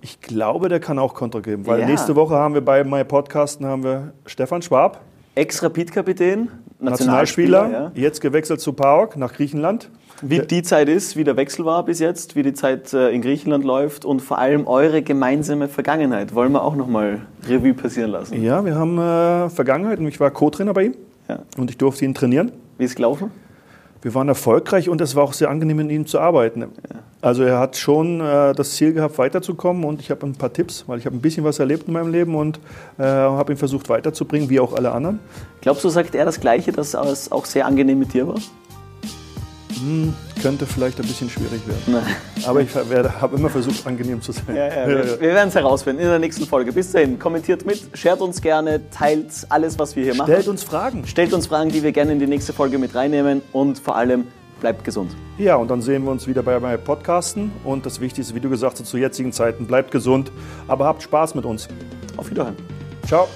Ich glaube, der kann auch Kontra geben, weil Ja. nächste Woche haben wir bei My Podcasten haben wir Stefan Schwab, Ex-Rapid-Kapitän, Nationalspieler, Nationalspieler. Ja. jetzt gewechselt zu PAOK nach Griechenland. Wie die Zeit ist, wie der Wechsel war bis jetzt, wie die Zeit äh, in Griechenland läuft und vor allem eure gemeinsame Vergangenheit wollen wir auch nochmal Revue passieren lassen. Ja, wir haben äh, Vergangenheit und ich war Co-Trainer bei ihm Ja. und ich durfte ihn trainieren. Wie ist gelaufen? Wir waren erfolgreich und es war auch sehr angenehm, mit ihm zu arbeiten. Also er hat schon äh, das Ziel gehabt, weiterzukommen und ich habe ein paar Tipps, weil ich habe ein bisschen was erlebt in meinem Leben und äh, habe ihn versucht weiterzubringen, wie auch alle anderen. Glaubst du, sagt er das Gleiche, dass es auch sehr angenehm mit dir war? Hm, könnte vielleicht ein bisschen schwierig werden. Aber ich habe immer versucht, angenehm zu sein. Ja, ja, wir, wir werden es herausfinden in der nächsten Folge. Bis dahin, kommentiert mit, shared uns gerne, teilt alles, was wir hier machen. Stellt uns Fragen. Stellt uns Fragen, die wir gerne in die nächste Folge mit reinnehmen und vor allem bleibt gesund. Ja, und dann sehen wir uns wieder bei, bei Podcasten. Und das Wichtigste, wie du gesagt hast, zu jetzigen Zeiten, bleibt gesund, aber habt Spaß mit uns. Auf Wiederhören. Ciao.